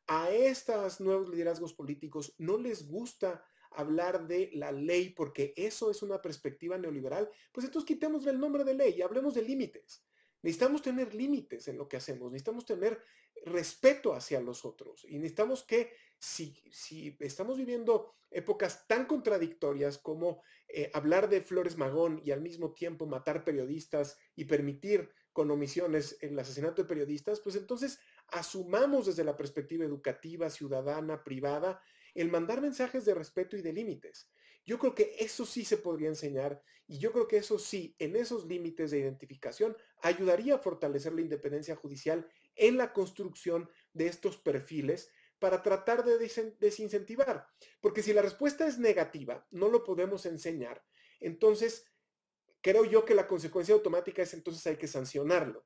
A estos nuevos liderazgos políticos no les gusta hablar de la ley porque eso es una perspectiva neoliberal, pues entonces quitemos el nombre de ley y hablemos de límites. Necesitamos tener límites en lo que hacemos, necesitamos tener respeto hacia los otros y necesitamos que si, estamos viviendo épocas tan contradictorias como eh, hablar de Flores Magón y al mismo tiempo matar periodistas y permitir con omisiones el asesinato de periodistas, pues entonces asumamos desde la perspectiva educativa, ciudadana, privada, el mandar mensajes de respeto y de límites. Yo creo que eso sí se podría enseñar y yo creo que eso sí, en esos límites de identificación, ayudaría a fortalecer la independencia judicial en la construcción de estos perfiles para tratar de desincentivar. Porque si la respuesta es negativa, no lo podemos enseñar, entonces creo yo que la consecuencia automática es entonces hay que sancionarlo.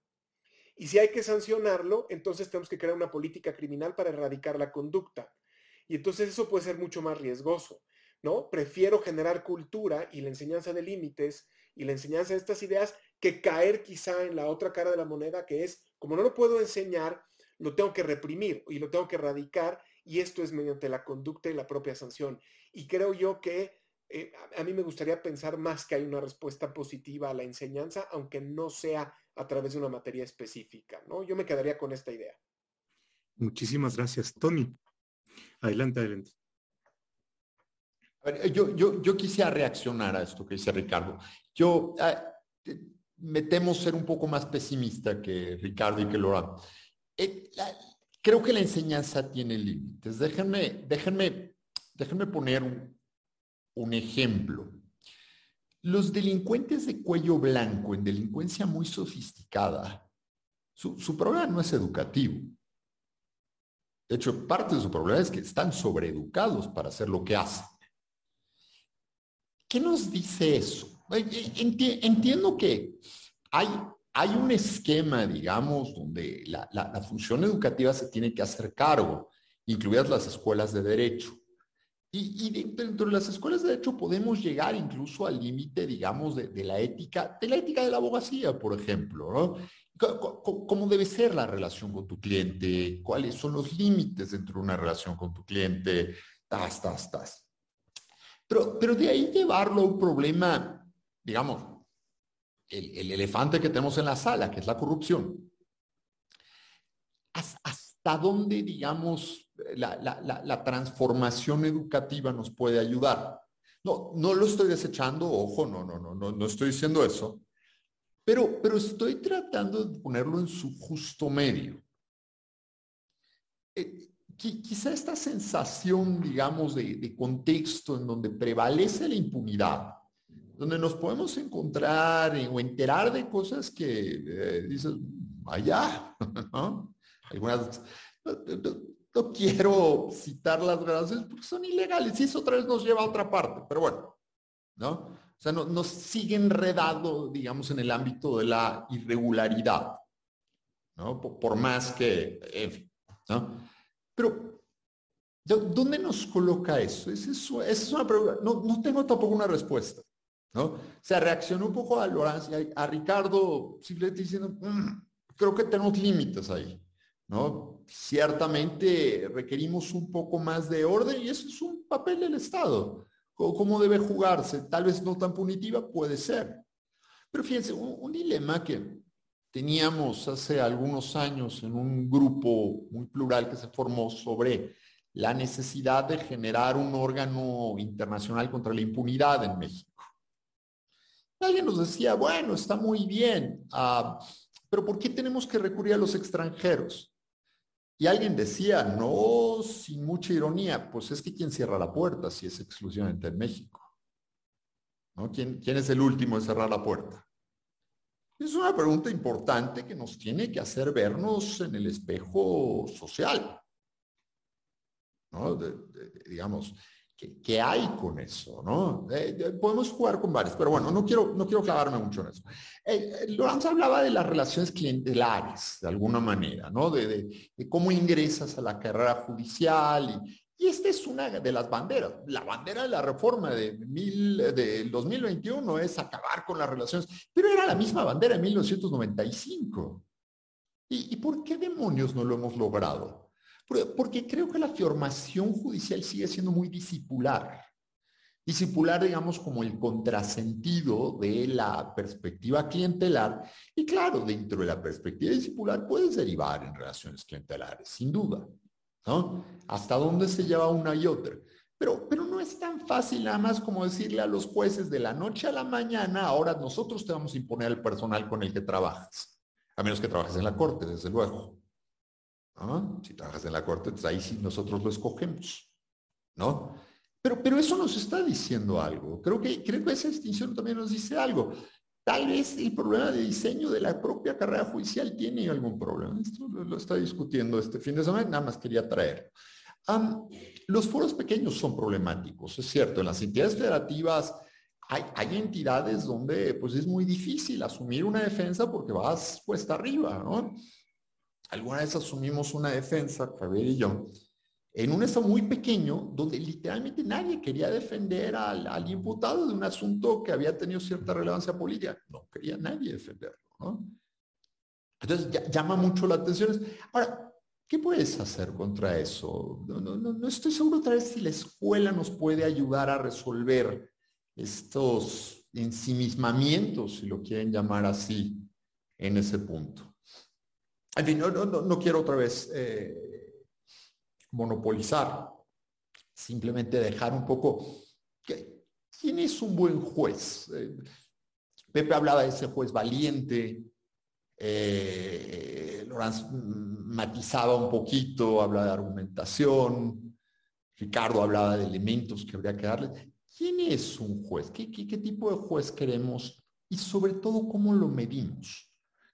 Y si hay que sancionarlo, entonces tenemos que crear una política criminal para erradicar la conducta. Y entonces eso puede ser mucho más riesgoso. ¿no? Prefiero generar cultura y la enseñanza de límites y la enseñanza de estas ideas que caer quizá en la otra cara de la moneda que es, como no lo puedo enseñar, lo tengo que reprimir y lo tengo que erradicar y esto es mediante la conducta y la propia sanción. Y creo yo que eh, a mí me gustaría pensar más que hay una respuesta positiva a la enseñanza, aunque no sea a través de una materia específica, ¿no? Yo me quedaría con esta idea. Muchísimas gracias, Tony. Adelante, adelante. Eh, yo, yo, yo quisiera reaccionar a esto que dice Ricardo. Yo ah, me temo ser un poco más pesimista que Ricardo y que Laura. Eh, creo que la enseñanza tiene límites. Déjenme, déjenme, déjenme poner un, ejemplo. Los delincuentes de cuello blanco en delincuencia muy sofisticada, su, su problema no es educativo. De hecho, parte de su problema es que están sobreeducados para hacer lo que hacen. ¿Qué nos dice eso? entiendo que hay, hay un esquema, digamos, donde la, función educativa se tiene que hacer cargo, incluidas las escuelas de derecho. Y, dentro de las escuelas de derecho podemos llegar incluso al límite, digamos, de, de, la ética, de la ética de la abogacía, por ejemplo, ¿no? ¿Cómo debe ser la relación con tu cliente? ¿Cuáles son los límites dentro de una relación con tu cliente? Tas, tas, tas. Pero, pero de ahí llevarlo a un problema, digamos, el, elefante que tenemos en la sala, que es la corrupción. ¿Hasta dónde, digamos, la, transformación educativa nos puede ayudar? No, no lo estoy desechando, ojo, no, no, no, no, no estoy diciendo eso, pero, pero estoy tratando de ponerlo en su justo medio. Eh, quizá esta sensación, digamos, de, contexto en donde prevalece la impunidad, donde nos podemos encontrar o enterar de cosas que eh, dices, allá, ¿no? Algunas, no, quiero citar las gracias porque son ilegales y eso otra vez nos lleva a otra parte, pero bueno, ¿no? O sea, no, nos sigue enredado, digamos, en el ámbito de la irregularidad, ¿no? Por, por más que, en fin, ¿no? Pero, ¿dónde nos coloca eso? Es, es una pregunta. No, no, tengo tampoco una respuesta. ¿No? O sea, reaccionó un poco a Lorenzo, a, Ricardo, simplemente diciendo, mm, creo que tenemos límites ahí. ¿no? Ciertamente requerimos un poco más de orden y eso es un papel del Estado. ¿Cómo debe jugarse? Tal vez no tan punitiva, puede ser. Pero fíjense, un dilema que teníamos hace algunos años en un grupo muy plural que se formó sobre la necesidad de generar un órgano internacional contra la impunidad en México. Alguien nos decía, bueno, está muy bien, ah, pero ¿por qué tenemos que recurrir a los extranjeros? Y alguien decía, no, sin mucha ironía, pues es que ¿quién cierra la puerta si es exclusivamente en México? ¿No? ¿Quién, ¿Quién es el último en cerrar la puerta? Es una pregunta importante que nos tiene que hacer vernos en el espejo social. ¿no? digamos, ¿qué, hay con eso? ¿no? Eh, podemos jugar con varios, pero bueno, no quiero, no quiero clavarme mucho en eso. Eh, Lorenzo hablaba de las relaciones clientelares, de alguna manera, ¿no? De, cómo ingresas a la carrera judicial y, y esta es una de las banderas. La bandera de la reforma de del 2021 es acabar con las relaciones, pero era la misma bandera de 1995. ¿Y, por qué demonios no lo hemos logrado? Porque creo que la formación judicial sigue siendo muy discipular. Discipular, digamos, como el contrasentido de la perspectiva clientelar. Y claro, dentro de la perspectiva discipular puedes derivar en relaciones clientelares, sin duda. ¿no? Hasta dónde se lleva una y otra. Pero, pero no es tan fácil nada más como decirle a los jueces de la noche a la mañana, ahora nosotros te vamos a imponer el personal con el que trabajas. A menos que trabajes en la corte, desde luego. Si trabajas en la corte, pues ahí sí nosotros lo escogemos. ¿No? Pero, pero eso nos está diciendo algo. Creo que, creo que esa distinción también nos dice algo. Tal vez el problema de diseño de la propia carrera judicial tiene algún problema. Esto lo, está discutiendo este fin de semana, nada más quería traer. los foros pequeños son problemáticos, es cierto. En las entidades federativas hay, hay, entidades donde pues es muy difícil asumir una defensa porque vas cuesta arriba, ¿no? Alguna vez asumimos una defensa, Javier y yo, en un estado muy pequeño donde literalmente nadie quería defender al, imputado de un asunto que había tenido cierta relevancia política. No quería nadie defenderlo, ¿no? Entonces llama mucho la atención. Ahora, ¿qué puedes hacer contra eso? No, no, no, estoy seguro otra vez si la escuela nos puede ayudar a resolver estos ensimismamientos, si lo quieren llamar así, en ese punto. En fin, no, quiero otra vez eh, monopolizar, simplemente dejar un poco, ¿quién es un buen juez? Eh, Pepe hablaba de ese juez valiente, eh, Lorenz matizaba un poquito, hablaba de argumentación, Ricardo hablaba de elementos que habría que darle. ¿Quién es un juez? ¿Qué, qué, qué tipo de juez queremos? Y sobre todo, ¿cómo lo medimos?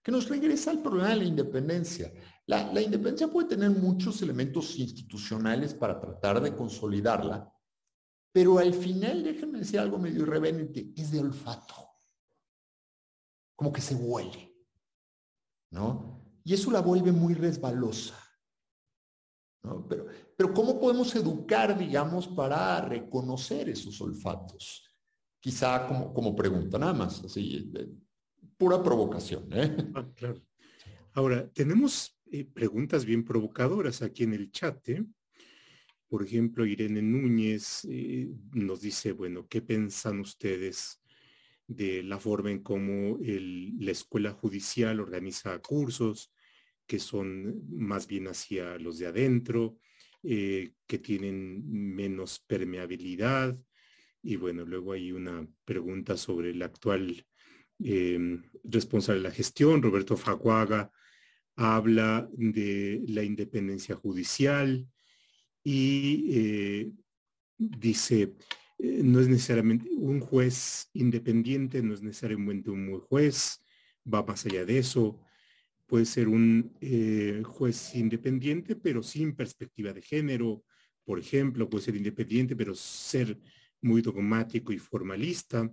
Que nos regresa al problema de la independencia. La, independencia puede tener muchos elementos institucionales para tratar de consolidarla, pero al final, déjenme decir algo medio irreverente, es de olfato. Como que se huele, ¿no? Y eso la vuelve muy resbalosa. ¿no? Pero, pero ¿cómo podemos educar, digamos, para reconocer esos olfatos? Quizá como, como pregunta, nada más, así, pura provocación. ¿eh? Ah, claro. Ahora, tenemos eh, preguntas bien provocadoras aquí en el chat. ¿eh? Por ejemplo, Irene Núñez eh, nos dice, bueno, ¿qué piensan ustedes de la forma en cómo la escuela judicial organiza cursos que son más bien hacia los de adentro, que tienen menos permeabilidad? Y bueno, luego hay una pregunta sobre el actual responsable de la gestión, Roberto Faguaga, habla de la independencia judicial y eh, dice, eh, no es necesariamente un juez independiente, no es necesariamente un buen juez, va más allá de eso. Puede ser un eh, juez independiente, pero sin perspectiva de género, por ejemplo, puede ser independiente, pero ser muy dogmático y formalista,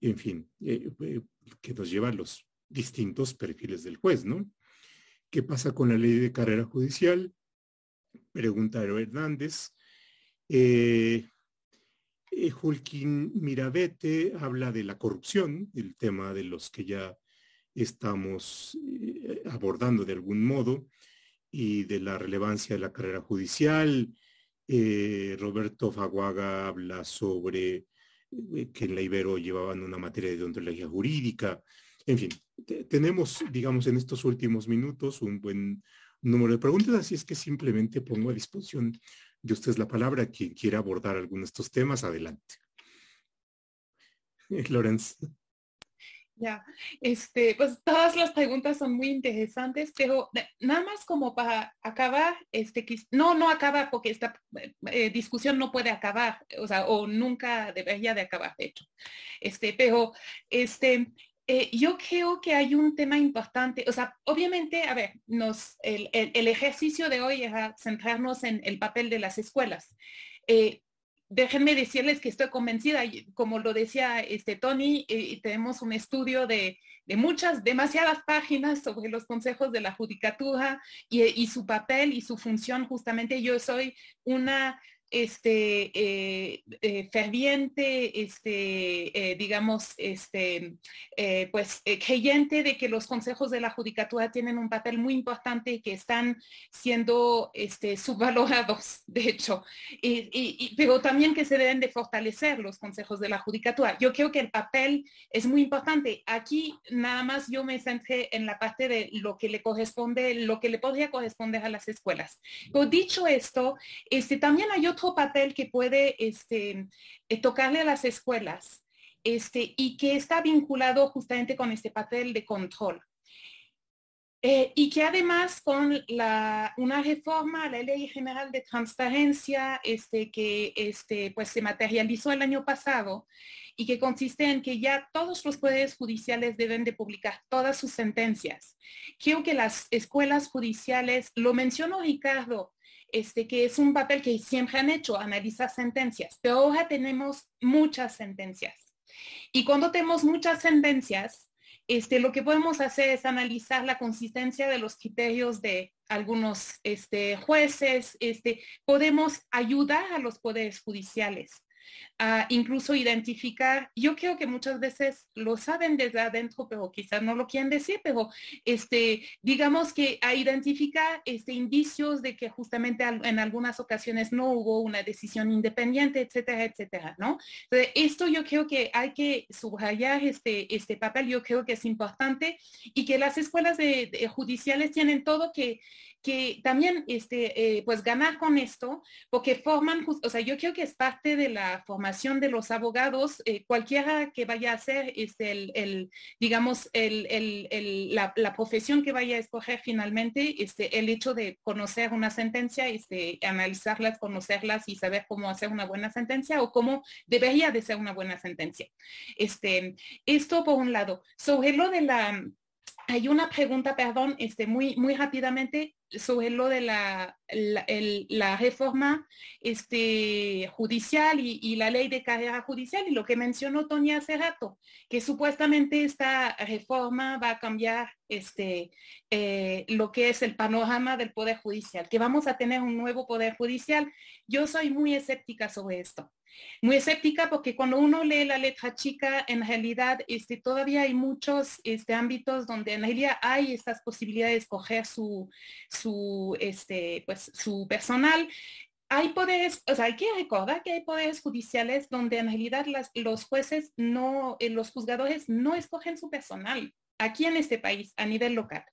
en fin, que nos lleva a los distintos perfiles del juez, ¿no? ¿Qué pasa con la ley de carrera judicial? Pregunta Hernández. Eh, eh, Julkin Mirabete habla de la corrupción, el tema de los que ya estamos eh, abordando de algún modo, y de la relevancia de la carrera judicial. Roberto Faguaga habla sobre que en la Ibero llevaban una materia de deontología jurídica. En fin, tenemos, digamos, en estos últimos minutos un buen número de preguntas, así es que simplemente pongo a disposición de ustedes la palabra. Quien quiera abordar alguno de estos temas, adelante. Lorenz. Ya, este, pues todas las preguntas son muy interesantes, pero nada más como para acabar, este, no, no acaba porque esta eh, discusión no puede acabar, o sea, o nunca debería de acabar, de hecho. Este, pero, este, eh, yo creo que hay un tema importante, o sea, obviamente, a ver, nos, el, ejercicio de hoy es centrarnos en el papel de las escuelas. Eh, déjenme decirles que estoy convencida, como lo decía este Tony, eh, tenemos un estudio de, muchas, demasiadas páginas sobre los consejos de la judicatura y, su papel y su función. Justamente yo soy una este, eh, eh, ferviente, este, eh, digamos, este, pues creyente de que los consejos de la judicatura tienen un papel muy importante y que están siendo este, subvalorados, de hecho, y, pero también que se deben de fortalecer los consejos de la judicatura. Yo creo que el papel es muy importante. Aquí nada más yo me centré en la parte de lo que le corresponde, lo que le podría corresponder a las escuelas. Pero dicho esto, este, también hay otro papel que puede este, eh, tocarle a las escuelas este, y que está vinculado justamente con este papel de control. Eh, y que además con la, una reforma a la Ley General de Transparencia este, que este, pues, se materializó el año pasado y que consiste en que ya todos los poderes judiciales deben de publicar todas sus sentencias. Creo que las escuelas judiciales, lo mencionó Ricardo, este, que es un papel que siempre han hecho, analizar sentencias, pero ahora tenemos muchas sentencias. Y cuando tenemos muchas sentencias, este, lo que podemos hacer es analizar la consistencia de los criterios de algunos este, jueces, este, podemos ayudar a los poderes judiciales a incluso identificar, yo creo que muchas veces lo saben desde adentro, pero quizás no lo quieren decir, pero este, digamos que a identificar este, indicios de que justamente en algunas ocasiones no hubo una decisión independiente, etcétera, etcétera, ¿no? Entonces, esto yo creo que hay que subrayar este, este papel, yo creo que es importante y que las escuelas judiciales tienen todo que que también este, eh, pues ganar con esto, porque forman, o sea, yo creo que es parte de la formación de los abogados, eh, cualquiera que vaya a hacer este, el, digamos, el, la, profesión que vaya a escoger finalmente, este, el hecho de conocer una sentencia, este, analizarlas, conocerlas y saber cómo hacer una buena sentencia o cómo debería de ser una buena sentencia. Este, esto por un lado. Sobre lo de la hay una pregunta, perdón, este, muy, muy rápidamente sobre lo de la, la, reforma este, judicial y, la ley de carrera judicial y lo que mencionó Tony hace rato, que supuestamente esta reforma va a cambiar este, eh, lo que es el panorama del Poder Judicial, que vamos a tener un nuevo Poder Judicial. Yo soy muy escéptica sobre esto. Muy escéptica porque cuando uno lee la letra chica, en realidad este, todavía hay muchos este, ámbitos donde en realidad hay estas posibilidades de escoger su, su, este, pues, su personal. Hay poderes, o sea, hay que recordar que hay poderes judiciales donde en realidad los jueces no, eh, los juzgadores no escogen su personal aquí en este país a nivel local.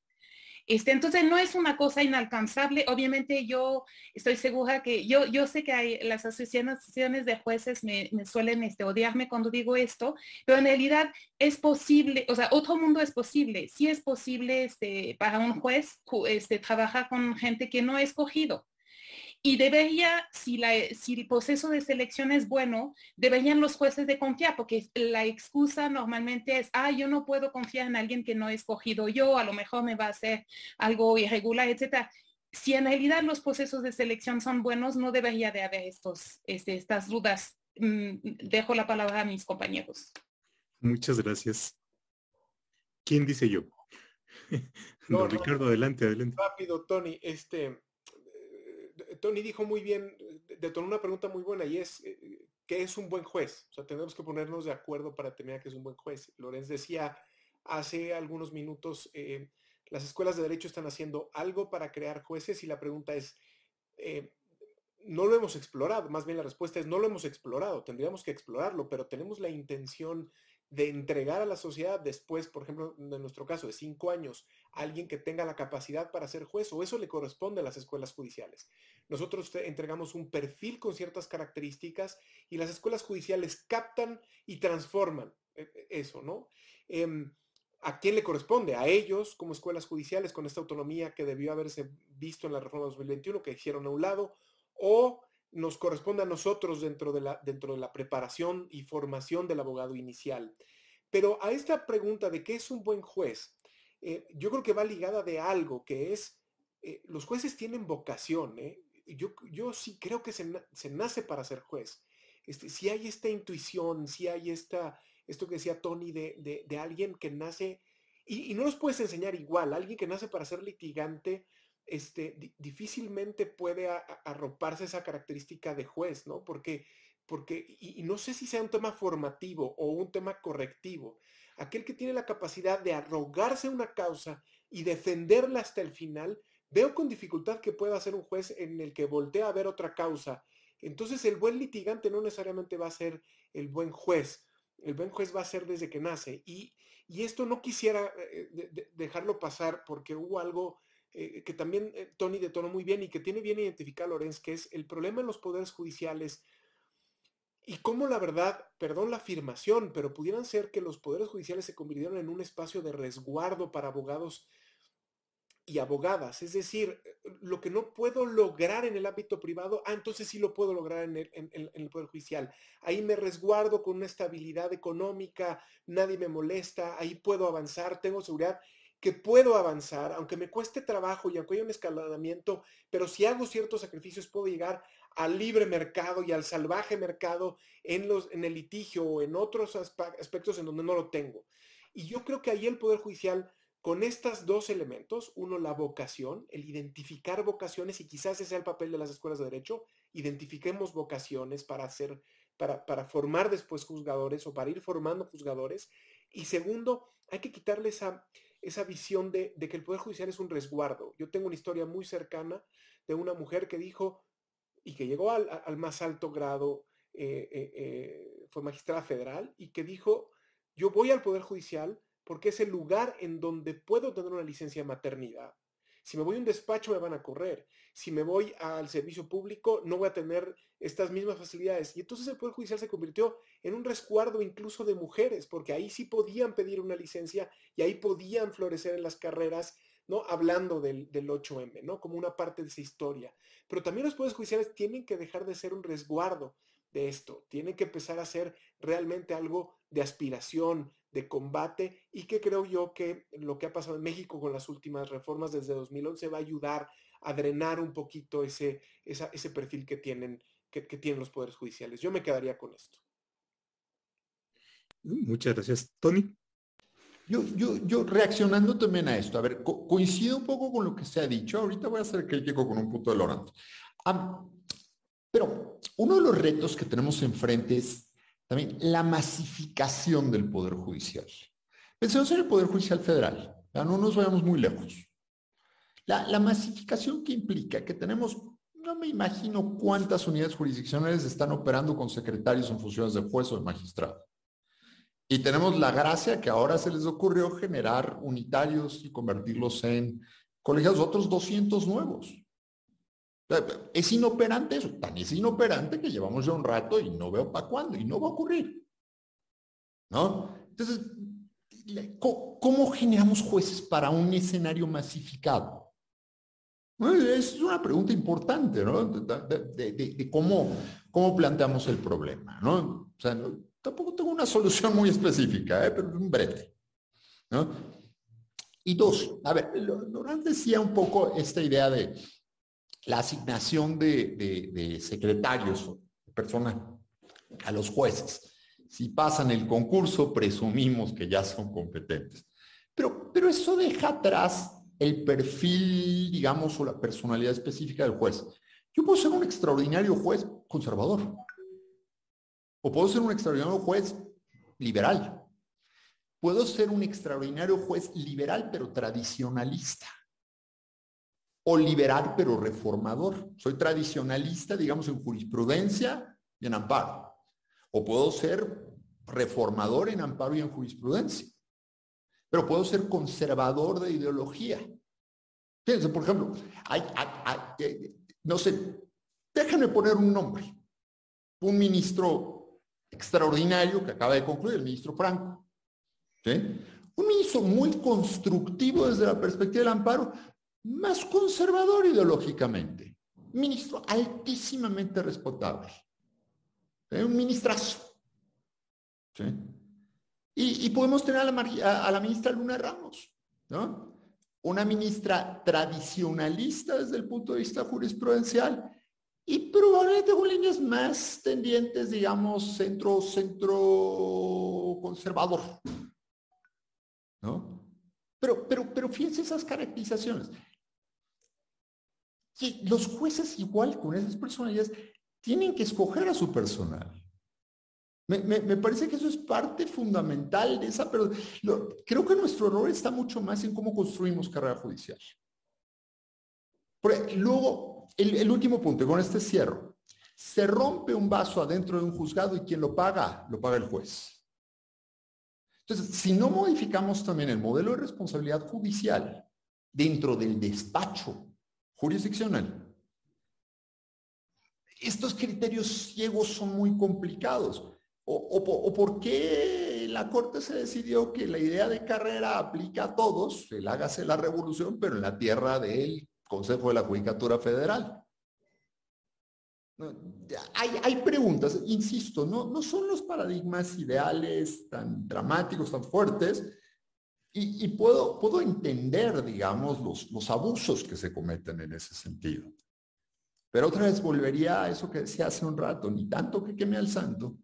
Este, entonces no es una cosa inalcanzable. Obviamente yo estoy segura que yo, yo sé que hay las asociaciones de jueces me, suelen este, odiarme cuando digo esto, pero en realidad es posible, o sea, otro mundo es posible. Sí es posible este, para un juez trabajar con gente que no ha escogido. Y debería, si, la, si el proceso de selección es bueno, deberían los jueces de confiar, porque la excusa normalmente es, ah, yo no puedo confiar en alguien que no he escogido yo, a lo mejor me va a hacer algo irregular, etc. Si en realidad los procesos de selección son buenos, no debería de haber estos, este, estas dudas. Mm, dejo la palabra a mis compañeros. Muchas gracias. ¿Quién dice yo? No, Ricardo, adelante, adelante. Rápido, Tony. Este, Tony dijo muy bien, detonó una pregunta muy buena y es, eh, ¿qué es un buen juez? O sea, tenemos que ponernos de acuerdo para determinar qué es un buen juez. Lorenz decía hace algunos minutos, eh, las escuelas de derecho están haciendo algo para crear jueces y la pregunta es, eh, no lo hemos explorado, más bien la respuesta es no lo hemos explorado, tendríamos que explorarlo, pero tenemos la intención de entregar a la sociedad después, por ejemplo, en nuestro caso de cinco años, alguien que tenga la capacidad para ser juez o eso le corresponde a las escuelas judiciales. Nosotros entregamos un perfil con ciertas características y las escuelas judiciales captan y transforman eh, eh, eso, ¿no? Em, ¿A quién le corresponde? A ellos como escuelas judiciales con esta autonomía que debió haberse visto en la reforma 2021 que hicieron a un lado o nos corresponde a nosotros dentro de la, dentro de la preparación y formación del abogado inicial. Pero a esta pregunta de qué es un buen juez, eh, yo creo que va ligada de algo, que es, eh, los jueces tienen vocación. ¿eh? Yo, yo sí creo que se, nace para ser juez. Este, si hay esta intuición, si hay esta, esto que decía Tony, de, alguien que nace, y, no los puedes enseñar igual, alguien que nace para ser litigante, este, difícilmente puede arroparse esa característica de juez, ¿no? Porque, porque y, no sé si sea un tema formativo o un tema correctivo. Aquel que tiene la capacidad de arrogarse una causa y defenderla hasta el final, veo con dificultad que pueda ser un juez en el que voltea a ver otra causa. Entonces el buen litigante no necesariamente va a ser el buen juez. El buen juez va a ser desde que nace. Y, esto no quisiera eh, dejarlo pasar porque hubo algo eh, que también eh, Tony detonó muy bien y que tiene bien identificado Lorenz, que es el problema en los poderes judiciales y cómo la verdad, perdón la afirmación, pero pudieran ser que los poderes judiciales se convirtieron en un espacio de resguardo para abogados y abogadas. Es decir, lo que no puedo lograr en el ámbito privado, ah, entonces sí lo puedo lograr en el, Poder Judicial. Ahí me resguardo con una estabilidad económica, nadie me molesta, ahí puedo avanzar, tengo seguridad que puedo avanzar, aunque me cueste trabajo y aunque haya un escalonamiento, pero si hago ciertos sacrificios puedo llegar al libre mercado y al salvaje mercado en, los, en el litigio o en otros aspectos en donde no lo tengo. Y yo creo que ahí el Poder Judicial, con estos dos elementos, uno, la vocación, el identificar vocaciones, y quizás ese sea el papel de las escuelas de derecho, identifiquemos vocaciones para hacer, para, para formar después juzgadores o para ir formando juzgadores. Y segundo, hay que quitarle esa, esa visión de, que el Poder Judicial es un resguardo. Yo tengo una historia muy cercana de una mujer que dijo, y que llegó al, más alto grado, eh, eh, eh, fue magistrada federal, y que dijo, yo voy al Poder Judicial porque es el lugar en donde puedo tener una licencia de maternidad. Si me voy a un despacho me van a correr. Si me voy al servicio público no voy a tener estas mismas facilidades. Y entonces el Poder Judicial se convirtió en un resguardo incluso de mujeres, porque ahí sí podían pedir una licencia y ahí podían florecer en las carreras, ¿no? Hablando del, del 8M, ¿no? Como una parte de esa historia. Pero también los poderes judiciales tienen que dejar de ser un resguardo de esto, tienen que empezar a ser realmente algo de aspiración, de combate y que creo yo que lo que ha pasado en México con las últimas reformas desde 2011 va a ayudar a drenar un poquito ese, ese perfil que tienen, que, tienen los poderes judiciales. Yo me quedaría con esto. Muchas gracias. Tony. Yo, yo, yo reaccionando también a esto, a ver, coincido un poco con lo que se ha dicho, ahorita voy a ser crítico con un punto de Laurent. pero uno de los retos que tenemos enfrente es también la masificación del Poder Judicial. Pensemos en el Poder Judicial Federal, no nos vayamos muy lejos. La, masificación que implica que tenemos, no me imagino cuántas unidades jurisdiccionales están operando con secretarios en funciones de juez o de magistrado. Y tenemos la gracia que ahora se les ocurrió generar unitarios y convertirlos en colegiados, otros 200 nuevos. Es inoperante eso, tan es inoperante que llevamos ya un rato y no veo para cuándo y no va a ocurrir. ¿No? Entonces, ¿cómo generamos jueces para un escenario masificado? Es una pregunta importante, ¿no? De, cómo, cómo planteamos el problema, ¿no? O sea, tampoco tengo una solución muy específica, ¿eh? pero un brete, ¿no? Y dos, a ver, Loran decía un poco esta idea de, la asignación de, secretarios, de personas a los jueces. Si pasan el concurso, presumimos que ya son competentes. Pero, pero eso deja atrás el perfil, digamos, o la personalidad específica del juez. Yo puedo ser un extraordinario juez conservador. O puedo ser un extraordinario juez liberal. Puedo ser un extraordinario juez liberal, pero tradicionalista o liberal pero reformador. Soy tradicionalista, digamos, en jurisprudencia y en amparo. O puedo ser reformador en amparo y en jurisprudencia. Pero puedo ser conservador de ideología. Fíjense, por ejemplo, hay, eh, no sé, déjenme poner un nombre. Un ministro extraordinario que acaba de concluir, el ministro Franco. Un ministro muy constructivo desde la perspectiva del amparo, más conservador ideológicamente, ministro altísimamente respetable, un ministrazo. Y, podemos tener a la, a la ministra Luna Ramos, ¿no? Una ministra tradicionalista desde el punto de vista jurisprudencial y probablemente con líneas más tendientes, digamos, centro, centro conservador. ¿No? Pero, pero, pero fíjense esas caracterizaciones. Y los jueces igual con esas personalidades tienen que escoger a su personal. Me, parece que eso es parte fundamental de esa, pero creo que nuestro error está mucho más en cómo construimos carrera judicial. luego, el, último punto, con este cierro, se rompe un vaso adentro de un juzgado y quien lo paga, lo paga el juez. Entonces, si no modificamos también el modelo de responsabilidad judicial dentro del despacho jurisdiccional, estos criterios ciegos son muy complicados. O, por qué la Corte se decidió que la idea de carrera aplica a todos, el hágase la revolución, pero en la tierra del Consejo de la Judicatura Federal. Hay, preguntas, insisto, no, no son los paradigmas ideales tan dramáticos, tan fuertes, y, puedo, puedo entender, digamos, los, los abusos que se cometen en ese sentido. Pero otra vez volvería a eso que decía hace un rato, ni tanto que queme al santo,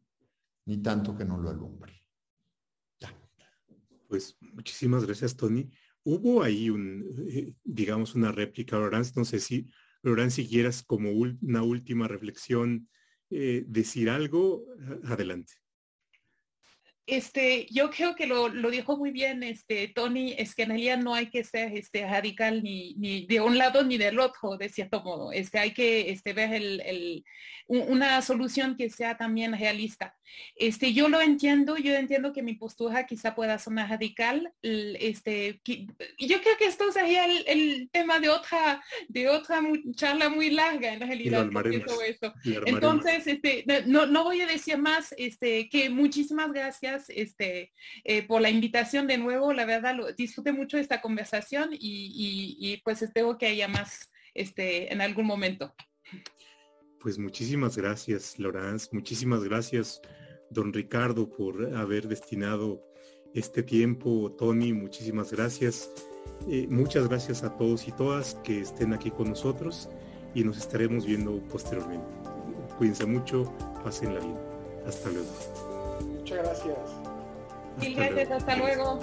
ni tanto que no lo alumbre. Pues muchísimas gracias, Tony. Hubo ahí un, eh, digamos, una réplica, Lorenz, no sé si, Lorenz, si quieras como una última reflexión, eh, decir algo, adelante. Este, yo creo que lo, lo, dijo muy bien este, Tony, es que en realidad no hay que ser este, radical ni, ni de un lado ni del otro, de cierto modo. Este, hay que este, ver el, el, una solución que sea también realista. Este, yo lo entiendo, yo entiendo que mi postura quizá pueda sonar radical. Este, yo creo que esto sería el, tema de otra, de otra charla muy larga en realidad. Entonces, este, no, no, voy a decir más este, que muchísimas gracias este, eh, por la invitación de nuevo. La verdad, lo, disfruté mucho esta conversación y, pues espero que haya más este, en algún momento. Pues muchísimas gracias, Lorenz. Muchísimas gracias, don Ricardo, por haber destinado este tiempo. Tony, muchísimas gracias. Eh, muchas gracias a todos y todas que estén aquí con nosotros y nos estaremos viendo posteriormente. Cuídense mucho, pasen la vida. Hasta luego. Muchas gracias. Hasta gracias, hasta luego.